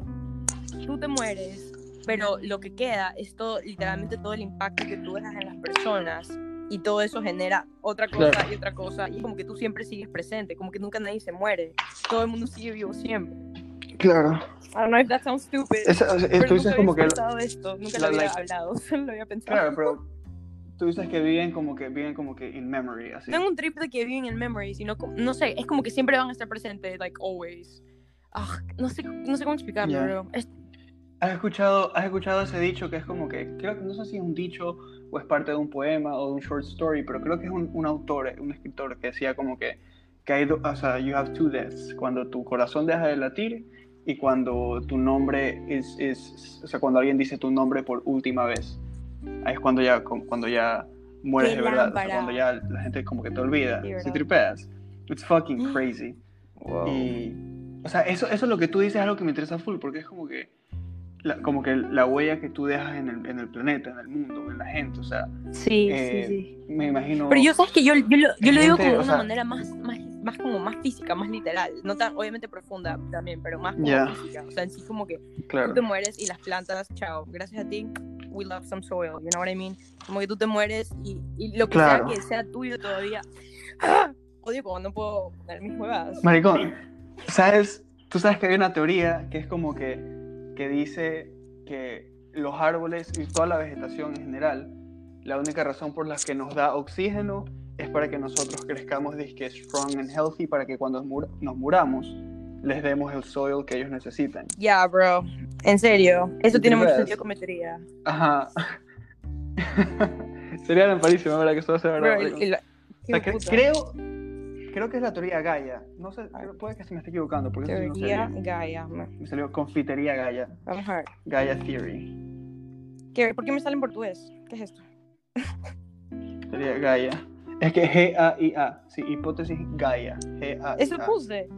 tú te mueres, pero lo que queda es todo, literalmente todo el impacto que tú dejas en las personas y todo eso genera otra cosa Claro. y otra cosa y es como que tú siempre sigues presente, como que nunca nadie se muere, todo el mundo sigue vivo siempre. Claro. I don't know if that sounds stupid. Esa- o sea, pero tú dices como que... pensado esto, nunca la- lo había like- hablado, *laughs* solo lo había pensado. Claro, pero tú dices que viven como que viven como que in memory, así. Tengo un trip de que viven en memory, sino no sé, es como que siempre van a estar presentes, like always. Ah, no sé, no sé cómo explicarlo, bro. Es- ¿Has escuchado, ¿Has escuchado ese dicho que es como que, creo que no sé si es un dicho o es parte de un poema o de un short story, pero creo que es un, un autor, un escritor que decía como que, que hay, do- o sea, you have two deaths, cuando tu corazón deja de latir y cuando tu nombre es, es o sea, cuando alguien dice tu nombre por última vez. Ahí es cuando ya, cu- cuando ya mueres ¡Qué de verdad, o sea, cuando ya la gente como que te olvida, Sí, ¿verdad? tripeas. It's fucking *gasps* crazy. Y, o sea, eso, eso es lo que tú dices es algo que me interesa full, porque es como que, la, como que la huella que tú dejas en el, en el planeta, en el mundo, en la gente, o sea, Sí, eh, sí, sí. me imagino... Pero yo sabes que yo, yo, lo, yo lo digo como de una sea- manera más, más, más como más física, más literal. No tan, obviamente profunda también, pero más como Ya. física. O sea, en sí como que claro, tú te mueres y las plantas, chao, gracias a ti, we love some soil, you know what I mean? Como que tú te mueres y, y lo que Claro. sea que sea tuyo todavía. ¡Ah! Odio cuando no puedo poner mis huevas. Maricón, ¿sabes? Tú sabes que hay una teoría que es como que, que dice que los árboles y toda la vegetación en general, la única razón por la que nos da oxígeno es para que nosotros crezcamos disque strong and healthy, para que cuando mur- nos muramos les demos el soil que ellos necesitan. Ya, bro. En serio. Eso ¿Sí tiene mucho sentido con mi teoría. Ajá. *laughs* Sería lamparísimo, ¿verdad? Que eso sea verdad. Bro, maricón. y- y la- O sea, creo, creo que es la teoría Gaia. No sé, puede que se me esté equivocando, porque no Teoría. Gaia. Me- salió confitería Gaia. Vamos a ver. Gaia Theory. ¿Qué- ¿Por qué me sale en portugués? ¿Qué es esto? *laughs* Sería Gaia. Es que G-A-I-A. Sí, hipótesis Gaia. G-A-I-A. Eso puse.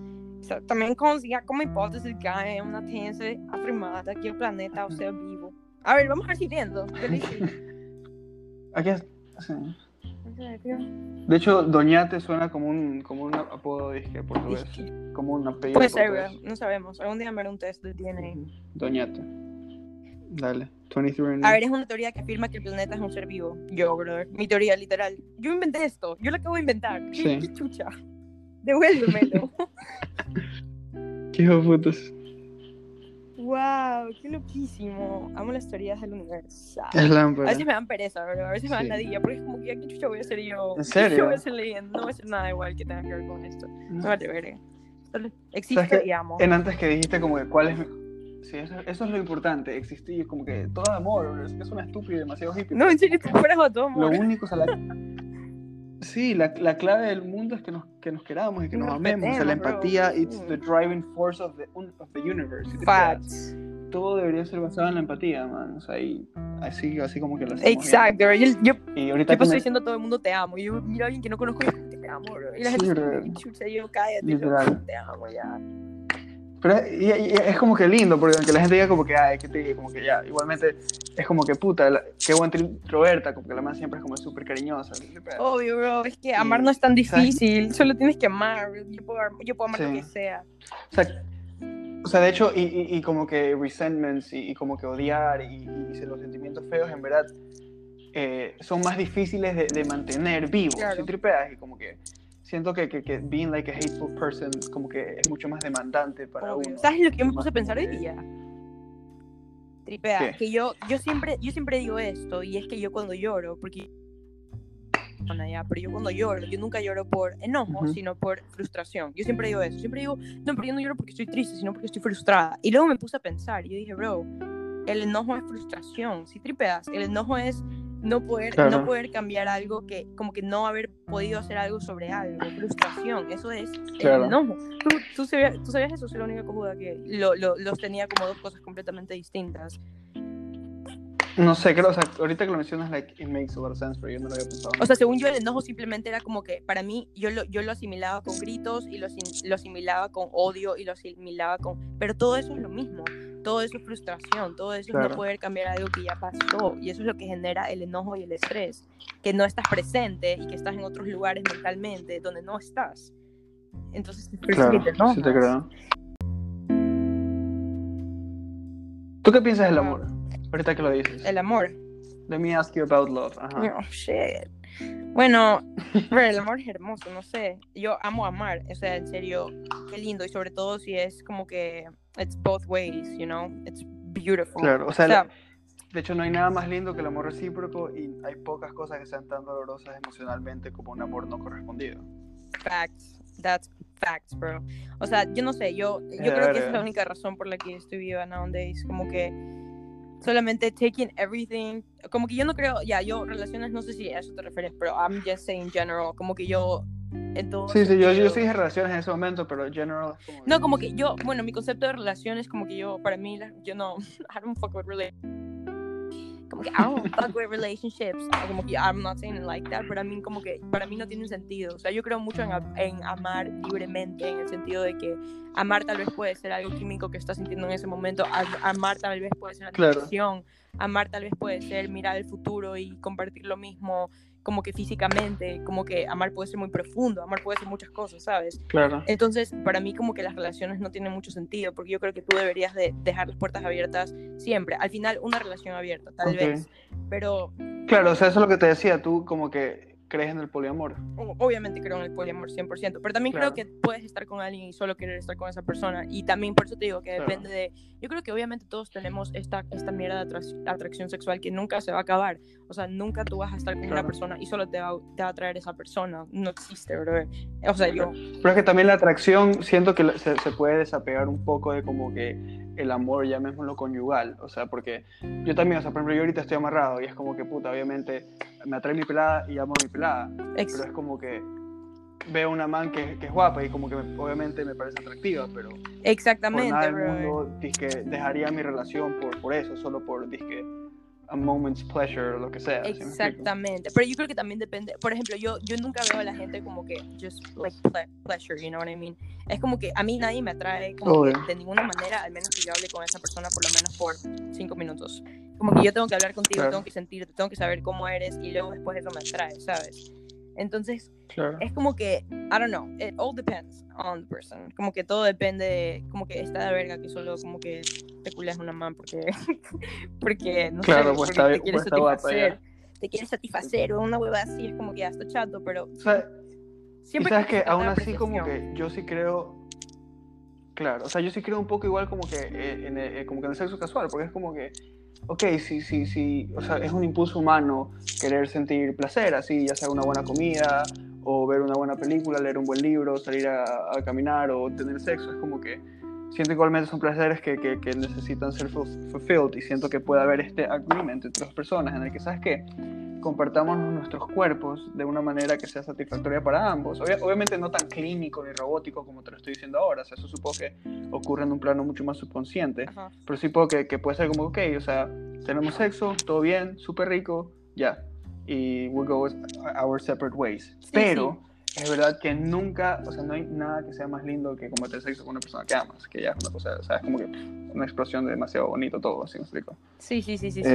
Também consiga como hipótese Gaia é uma ciência afirmada que o planeta é o ser vivo. A ver, vamos a. *laughs* ¿Qué dice? Aquí es- sí. De hecho, Doñate suena como un, como un apodo disque portugués. Como un apellido Puede ser, portugués. No sabemos. Algún día me haré un test de DNA. Doñate. Dale. 23 A ver, es una teoría que afirma que el planeta es un ser vivo. Yo, brother. Mi teoría, literal. Yo inventé esto. Yo lo acabo de inventar. ¿Qué, Sí. qué chucha? Devuélvemelo. *laughs* Qué putas. Wow, qué loquísimo. Amo las teorías del universo. Es A veces me dan pereza, bro. A veces me dan Sí. ladilla. Porque es como que, ¿qué chucha voy a hacer yo? ¿En ¿Qué serio? chucha voy a hacer leyendo? No voy a hacer nada igual que tenga que ver con esto. No vale verga. Solo Existe y amo. En antes que dijiste como que cuál es mi- Sí, eso, eso es lo importante, existir, como que todo amor, bro. es una estúpida y demasiado hippie. No, en serio, tú fueras a todo Lo amor. único, o sea, la... Sí, la, la clave del mundo es que nos, que nos queramos y que nos, Nos amemos. O sea, la respetemos, bro. empatía, it's the driving force of the, of the universe. Facts. Todo debería ser basado en la empatía, man. O sea, y así, así como que lo hacemos. Exacto, bro. Yo, yo. Y ahorita yo paso me- diciendo a todo el mundo te amo. Yo miro a alguien que no conozco y te amo, bro. Y la Sí, gente bro. chucha, yo cállate, Literal. loco, te amo ya. Pero es- y- y- es como que lindo, porque aunque la gente diga como que, ay, que te diga, como que ya, igualmente es como que puta, la- qué buen introverta, como que la más siempre es como súper cariñosa. Obvio, bro. Es que amar Sí. no es tan ¿Sabes? difícil. Solo tienes que amar. Yo puedo, yo puedo amar lo Sí. que sea. O sea, o sea, de hecho, y, y- y como que resentments y, y como que odiar y, y los sentimientos feos, en verdad, eh, son más difíciles de, de mantener vivos. Claro. Si tripeas y como que siento que, que, que being like a hateful person como que es mucho más demandante para Obvio. uno. ¿Sabes lo que yo me puse a pensar hoy día? tripea, ¿Qué? que yo, yo siempre, yo siempre digo esto, y es que yo cuando lloro, porque bueno, ya, pero yo cuando lloro, yo nunca lloro por enojo, Ujú. sino por frustración. Yo siempre digo eso, siempre digo, no, pero yo no lloro porque estoy triste, sino porque estoy frustrada. Y luego me puse a pensar, y yo dije, bro, el enojo es frustración, si tripeas, el enojo es no poder, Claro. no poder cambiar algo que, como que no haber podido hacer algo sobre algo, frustración, eso es Claro. el enojo. ¿Tú, tú, sabías, tú sabías eso, soy la única cojuda que lo, lo- los tenía como dos cosas completamente distintas. No sé, creo, o sea, ahorita que lo mencionas, like, it makes a lot of sense, pero yo no lo había pensado. O sea, según yo, el enojo simplemente era como que para mí, yo lo, yo lo asimilaba con gritos y lo, lo asimilaba con odio y lo asimilaba con. Pero todo eso es lo mismo. Todo eso es frustración. Todo eso es Claro. no poder cambiar algo que ya pasó. Y eso es lo que genera el enojo y el estrés. Que no estás presente y que estás en otros lugares mentalmente donde no estás. Entonces, que claro, te sí te creo. ¿Tú qué piensas del amor? Ahorita que lo dices. El amor. Let me ask you about love. Ajá. Oh, shit. Bueno, pero el amor es hermoso, no sé. Yo amo amar, o sea, en serio, qué lindo. Y sobre todo si es como que it's both ways, you know, it's beautiful. Claro, o sea, O sea, de hecho no hay nada más lindo que el amor recíproco y hay pocas cosas que sean tan dolorosas emocionalmente como un amor no correspondido. facts, that's facts, bro. O sea, yo no sé, yo, yo Ya, creo que es la verga. única razón por la que estoy viva nowadays, como que solamente taking everything, como que yo no creo, ya, yo relaciones, no sé si a eso te refieres, pero I'm just saying general, como que yo en todo Sí, sí, yo, yo sentido- sí dije relaciones en ese momento, pero general es como... No, como que yo, bueno, mi concepto de relaciones, como que yo, para mí, yo no, *laughs* I don't fuck with relationships. Como que I don't *laughs* fuck with relationships. Como que I'm not saying it like that, pero a mí como que, para mí no tiene sentido. O sea, yo creo mucho en, en amar libremente, en el sentido de que amar tal vez puede ser algo químico que estás sintiendo en ese momento, amar tal vez puede ser una Claro. amar tal vez puede ser mirar el futuro y compartir lo mismo, como que físicamente, como que amar puede ser muy profundo, amar puede ser muchas cosas, ¿sabes? Claro. Entonces, para mí como que las relaciones no tienen mucho sentido, porque yo creo que tú deberías de dejar las puertas abiertas siempre. Al final, una relación abierta, tal vez. Pero Claro, o sea, eso es lo que te decía, tú como que crees en el poliamor. obviamente creo en el poliamor 100%, pero también Claro. creo que puedes estar con alguien y solo querer estar con esa persona. Y también por eso te digo que Claro. depende de... Yo creo que obviamente todos tenemos esta, esta mierda de atrac- atracción sexual que nunca se va a acabar. O sea, nunca tú vas a estar con una Claro. persona y solo te va, te va a traer esa persona. No existe, bro. O sea, yo... Pero es que también la atracción, siento que se, se puede desapegar un poco de como que el amor, llamémoslo conyugal. O sea, porque yo también, o sea, por ejemplo, yo ahorita estoy amarrado y es como que, puta, obviamente me atrae mi pelada y amo a mi pelada. ex- Pero es como que veo una man que, que es guapa y como que me- obviamente me parece atractiva, pero por exactamente, nada del mundo dizque, dejaría mi relación por, por eso, solo por dizque, a moment's pleasure o lo que sea. ¿sí? Exactamente, pero yo creo que también depende, por ejemplo, yo, yo nunca veo a la gente como que just like ple- pleasure, you know what I mean? Es como que a mí nadie me atrae como que Obvio. de ninguna manera, al menos que yo hable con esa persona por lo menos por cinco minutos. Como que yo tengo que hablar contigo, Claro. tengo que sentirte, tengo que saber cómo eres y luego después eso me atrae, ¿sabes? Entonces, Claro. es como que, I don't know, it all depends on the person. Como que todo depende, como que está de verga que solo como que te culias una man porque, *laughs* porque no Claro, sé, pues porque está- te quieres pues satisfacer. Te quieres satisfacer o una hueva así, es como que ya está chato, pero O sea, siempre y sabes que tener aún así como que yo sí creo claro o sea yo sí creo un poco igual como que eh, en eh, como que en el sexo casual porque es como que ok sí sí sí. O sea es un impulso humano querer sentir placer así ya sea una buena comida o ver una buena película leer un buen libro salir a, caminar o tener sexo. Es como que siento igualmente son placeres que, que, necesitan ser ful- fulfilled y siento que puede haber este agreement entre las personas en el que sabes que compartamos nuestros cuerpos de una manera que sea satisfactoria para ambos. Obvia- obviamente no tan clínico ni robótico como te lo estoy diciendo ahora, o sea, eso supongo que ocurre en un plano mucho más subconsciente, Ajá. pero sí puedo que, que puede ser como, ok, o sea, tenemos sexo, todo bien, súper rico, ya, y we go our separate ways. Sí, pero es verdad que nunca, o sea, no hay nada que sea más lindo que compartir sexo con una persona que amas, que ya es una cosa, o sea, es como que una explosión de demasiado bonito todo, así me explico. Sí, sí, sí, sí. sí.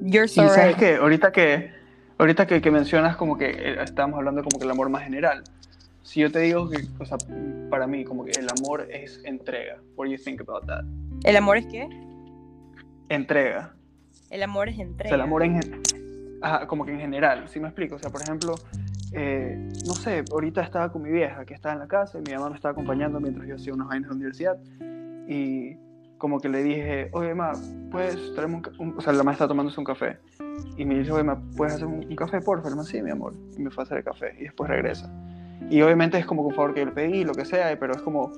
You're y so sabes right. que ahorita que ahorita que, que mencionas como que eh, estábamos hablando como que el amor más general. Si yo te digo que, o sea, para mí como que el amor es entrega. What do you think about that? ¿El amor es qué? Entrega. El amor es O entrega. sea, el amor en Ajá, como que en general, ¿sí me explico? O sea, por ejemplo, eh, no sé, ahorita estaba con mi vieja que estaba en la casa y mi mamá me estaba acompañando mientras yo hacía unos años la universidad y como que le dije, oye, ma, ¿puedes traerme un, un-" O sea, la ma está tomándose un café. Y me dice, oye, ma, ¿puedes hacer un, un café, por favor? Sí, mi amor. Y me fue a hacer el café. Y después regresa. Y obviamente es como un favor que yo le pedí, lo que sea, pero es como,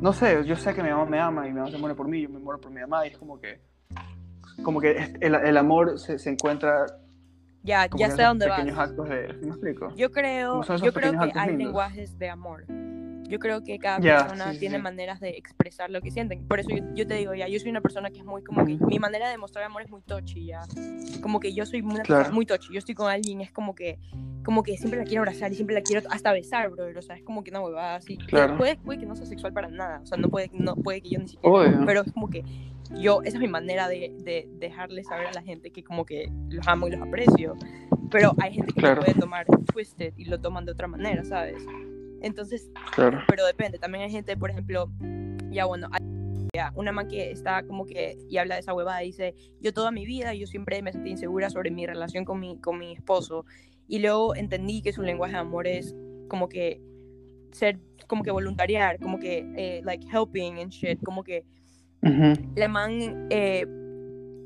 no sé, yo sé que mi mamá me ama y mi mamá se muere por mí, yo me muero por mi mamá, y es como que, como que el, el amor se, se encuentra Ya, ya sé dónde vas. pequeños actos de, ¿sí ¿me explico? Yo creo, yo creo que hay lindos. lenguajes de amor. Yo creo que cada Ya, persona sí, tiene sí. maneras de expresar lo que sienten. Por eso yo, yo te digo, ya, yo soy una persona que es muy como que mi manera de mostrar amor es muy touchy, ya. Como que yo soy una Claro. persona muy touchy. Yo estoy con alguien, es como que como que siempre la quiero abrazar y siempre la quiero hasta besar, bro. O sea, es como que una huevada así. Claro. Puede, puede que no sea sexual para nada. O sea, no puede, no puede que yo ni siquiera. Obvio. Pero es como que yo, esa es mi manera de, de dejarle saber a la gente que como que los amo y los aprecio. Pero hay gente que Claro. lo puede tomar twisted y lo toman de otra manera, ¿sabes? Entonces, Claro. pero depende. También hay gente, por ejemplo, ya bueno, ya, una man que está como que y habla de esa huevada y dice, yo toda mi vida yo siempre me sentí insegura sobre mi relación con mi, con mi esposo y luego entendí que su lenguaje de amor es como que ser, como que voluntariar, como que, eh, like, helping and shit, como que Ujú. la man, eh,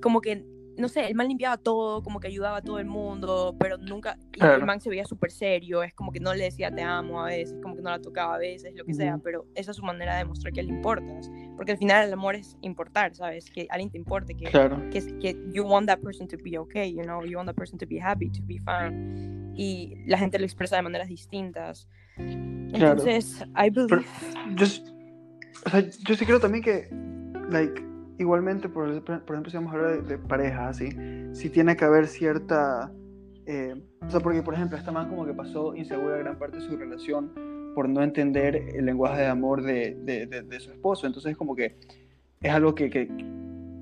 como que, no sé, el man limpiaba todo, como que ayudaba a todo el mundo, pero nunca, y Claro. el man se veía súper serio, es como que no le decía te amo a veces, como que no la tocaba a veces, lo que sea, pero esa es su manera de demostrar que le importas, porque al final el amor es importar, ¿sabes? Que alguien te importe, que, Claro. que, que you want that person to be okay, you know, you want that person to be happy, to be fine, y la gente lo expresa de maneras distintas. Claro. Entonces, I believe... yo, s- o sea, yo sí creo también que, like, igualmente, por, por ejemplo, si vamos a hablar de, de parejas, así, sí tiene que haber cierta, eh, o sea, porque, por ejemplo, esta man como que pasó insegura gran parte de su relación por no entender el lenguaje de amor de, de, de- de su esposo, entonces como que es algo que, que,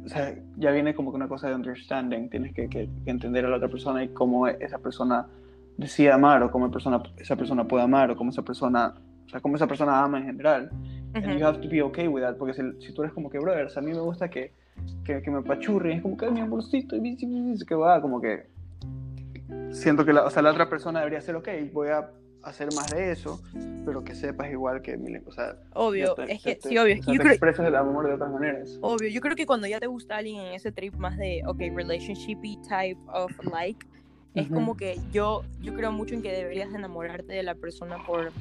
o sea, ya viene como que una cosa de understanding, tienes que, que- que entender a la otra persona y cómo esa persona decide amar o cómo persona, esa persona puede amar o cómo esa persona, o sea, cómo esa persona ama en general. And Ujú. you have to be okay with that, porque si, si tú eres como que, brothers, a mí me gusta que, que, que me apachurren, es como que, "Ay, mi amorcito, y bici, bici, bici", que va, como que siento que la, o sea, la otra persona debería ser, ok, voy a hacer más de eso, pero que sepas igual que mi, o sea, Obvio, te- es que, te- sí, obvio, es o sea, yo te creo, expresas el amor de otras maneras. Obvio, yo creo que cuando ya te gusta alguien en ese trip más de, ok, relationshipy type of like, es Ujú. como que yo, yo creo mucho en que deberías enamorarte de la persona por...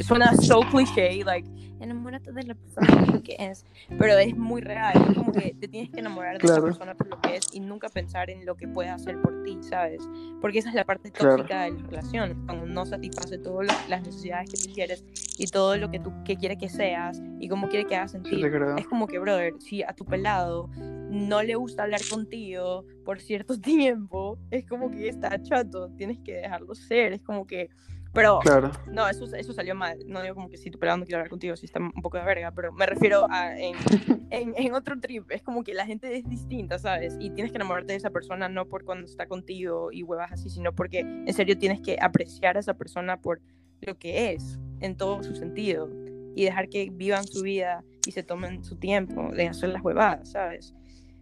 Suena so cliché, like, enamórate de la persona por lo que es, pero es muy real, es como que te tienes que enamorar de Claro. esa persona por lo que es y nunca pensar en lo que puede hacer por ti, ¿sabes? Porque esa es la parte Claro. tóxica de las relaciones, cuando no satisface todas las necesidades que tú quieres y todo lo que tú que quiere que seas y cómo quiere que hagas Sí, sentir. creo. Es como que, brother, si a tu pelado no le gusta hablar contigo por cierto *laughs* tiempo, es como que está chato, tienes que dejarlo ser, es como que... Pero, Claro, no, eso, eso salió mal, no digo como que si tu pelado no quiere hablar contigo, si está un poco de verga, pero me refiero a en, *laughs* en, en otro trip, es como que la gente es distinta, ¿sabes? Y tienes que enamorarte de esa persona no por cuando está contigo y huevas así, sino porque en serio tienes que apreciar a esa persona por lo que es, en todo su sentido, y dejar que vivan su vida y se tomen su tiempo de hacer las huevadas, ¿sabes?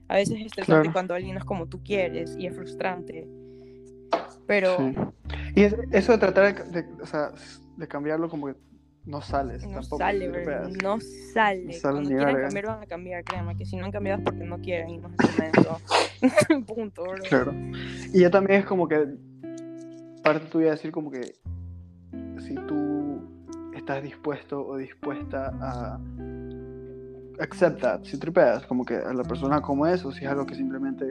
A veces es estresante Claro. cuando alguien no es como tú quieres y es frustrante, pero sí. Y es- eso de tratar de, de, o sea, de cambiarlo como que no sales no tampoco. sale, bro, no sale. No sale Cuando quieran verga. cambiar van a cambiar, créanme, que si no han cambiado es porque no quieren y no. *laughs* Punto, bro. Claro. Y ya también es como que parte tuya decir como que si tú estás dispuesto o dispuesta a accept that, si tripeas como que a la persona como es o si es algo que simplemente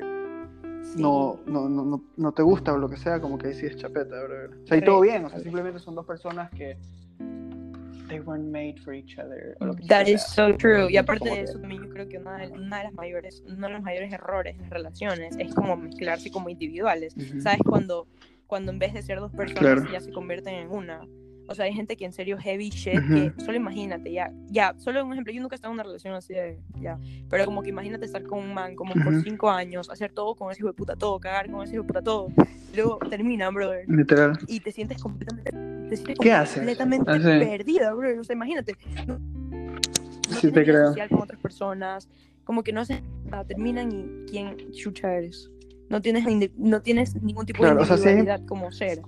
Sí. no, no, no, no, no te gusta o lo que sea, como que ahí sí es chapeta, bro. O sea, y Re- todo bien, o sea, simplemente son dos personas que they weren't made for each other. o lo que That sea. is so true. Y aparte de eso, también yo creo que una de, una de las mayores, uno de los mayores errores en las relaciones es como mezclarse como individuales. ¿Sabes? Cuando, cuando en vez de ser dos personas Claro. ya se convierten en una. O sea, hay gente que en serio heavy shit, Ujú. que solo imagínate, ya, ya, solo un ejemplo, yo nunca he estado en una relación así de, ya, pero como que imagínate estar con un man como por Ujú. cinco años, hacer todo con ese hijo de puta todo, cagar con ese hijo de puta todo, luego terminan, brother, Literal. y te sientes completamente, te sientes ¿Qué haces? completamente Ah, sí. perdida, brother, o sea, imagínate, no, no Sí, te creo. social con otras personas, como que no haces nada, terminan y quién chucha eres, no tienes, no tienes ningún tipo Claro, de o sea, sí. individualidad como ser,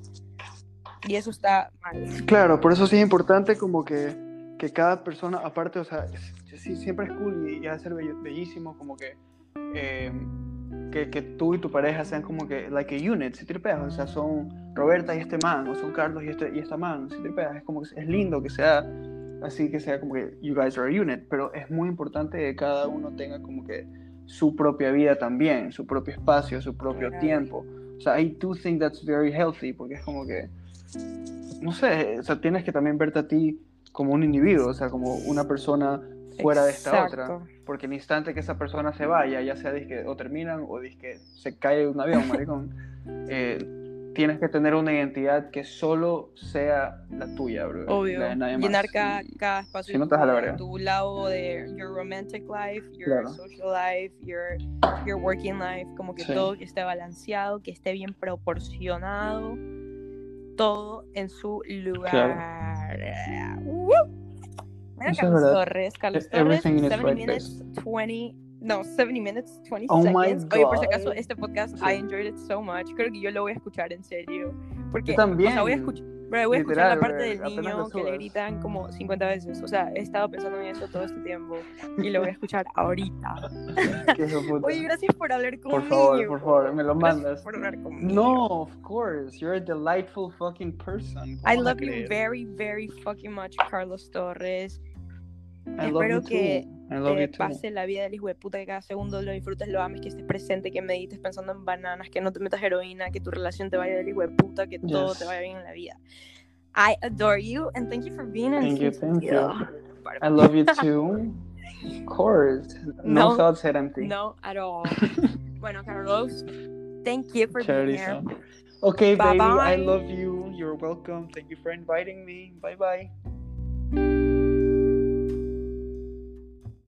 y eso está mal. Claro, por eso sí es importante como que, que cada persona, aparte, o sea, es- sí, siempre es cool y, y ha de ser bello- bellísimo como que, eh, que, que tú y tu pareja sean como que, like a unit, si tripeas, o sea, son Roberta y este man, o son Carlos y, este, y esta man, si tripeas, es como que es lindo que sea así, que sea como que you guys are a unit, pero es muy importante que cada uno tenga como que su propia vida también, su propio espacio, su propio Claro. tiempo. O sea, I do think that's very healthy, porque es como que, no sé, o sea, tienes que también verte a ti como un individuo, o sea, como una persona fuera de esta otra. Exacto. Porque el instante que esa persona se vaya, ya sea disque o terminan o disque se cae un avión, maricón, *laughs* eh, tienes que tener una identidad que solo sea la tuya, bro. Obvio. la de nadie más. Llenar cada, cada espacio si de no vas a la verga. tu lado de your romantic life, your Claro. social life, your, your working life, como que Sí. todo que esté balanceado, que esté bien proporcionado, todo en su lugar. ¡Woo! Mira, Eso es Carlos verdad. Torres, Carlos E- Torres, everything in its 70 right minutes, 20, no, 70 minutes, 20 Oh seconds. Oye, por si acaso, este podcast, Sí. I enjoyed it so much. Creo que yo lo voy a escuchar en serio. Porque, Yo también. o sea, voy a escuchar, Bro, voy a escuchar la parte bro, del niño que le gritan como 50 veces. O sea, he estado pensando en eso todo este tiempo. Y lo voy a escuchar ahorita. *laughs* Oye, gracias por hablar conmigo. por favor, por favor, me lo Gracias mandas. por hablar conmigo. No, of course. You're a delightful fucking person. ¿Cómo I love you very, very fucking much, Carlos Torres. I love espero que. I Te pase la vida del hijo de puta que cada segundo lo disfrutes, lo ames, que estés presente, que medites pensando en bananas, que no te metas heroína, que tu relación te vaya del hijo de puta, que todo Yes. te vaya bien en la vida. I adore you and thank you for being in Thank you, thank you. I love you *laughs* too. Of course. No, No. thoughts head empty. No at all. *laughs* bueno, Carlos, thank you for being here. Chorizo. Okay, baby, I Bye-bye. love you. You're welcome. Thank you for inviting me. Bye bye.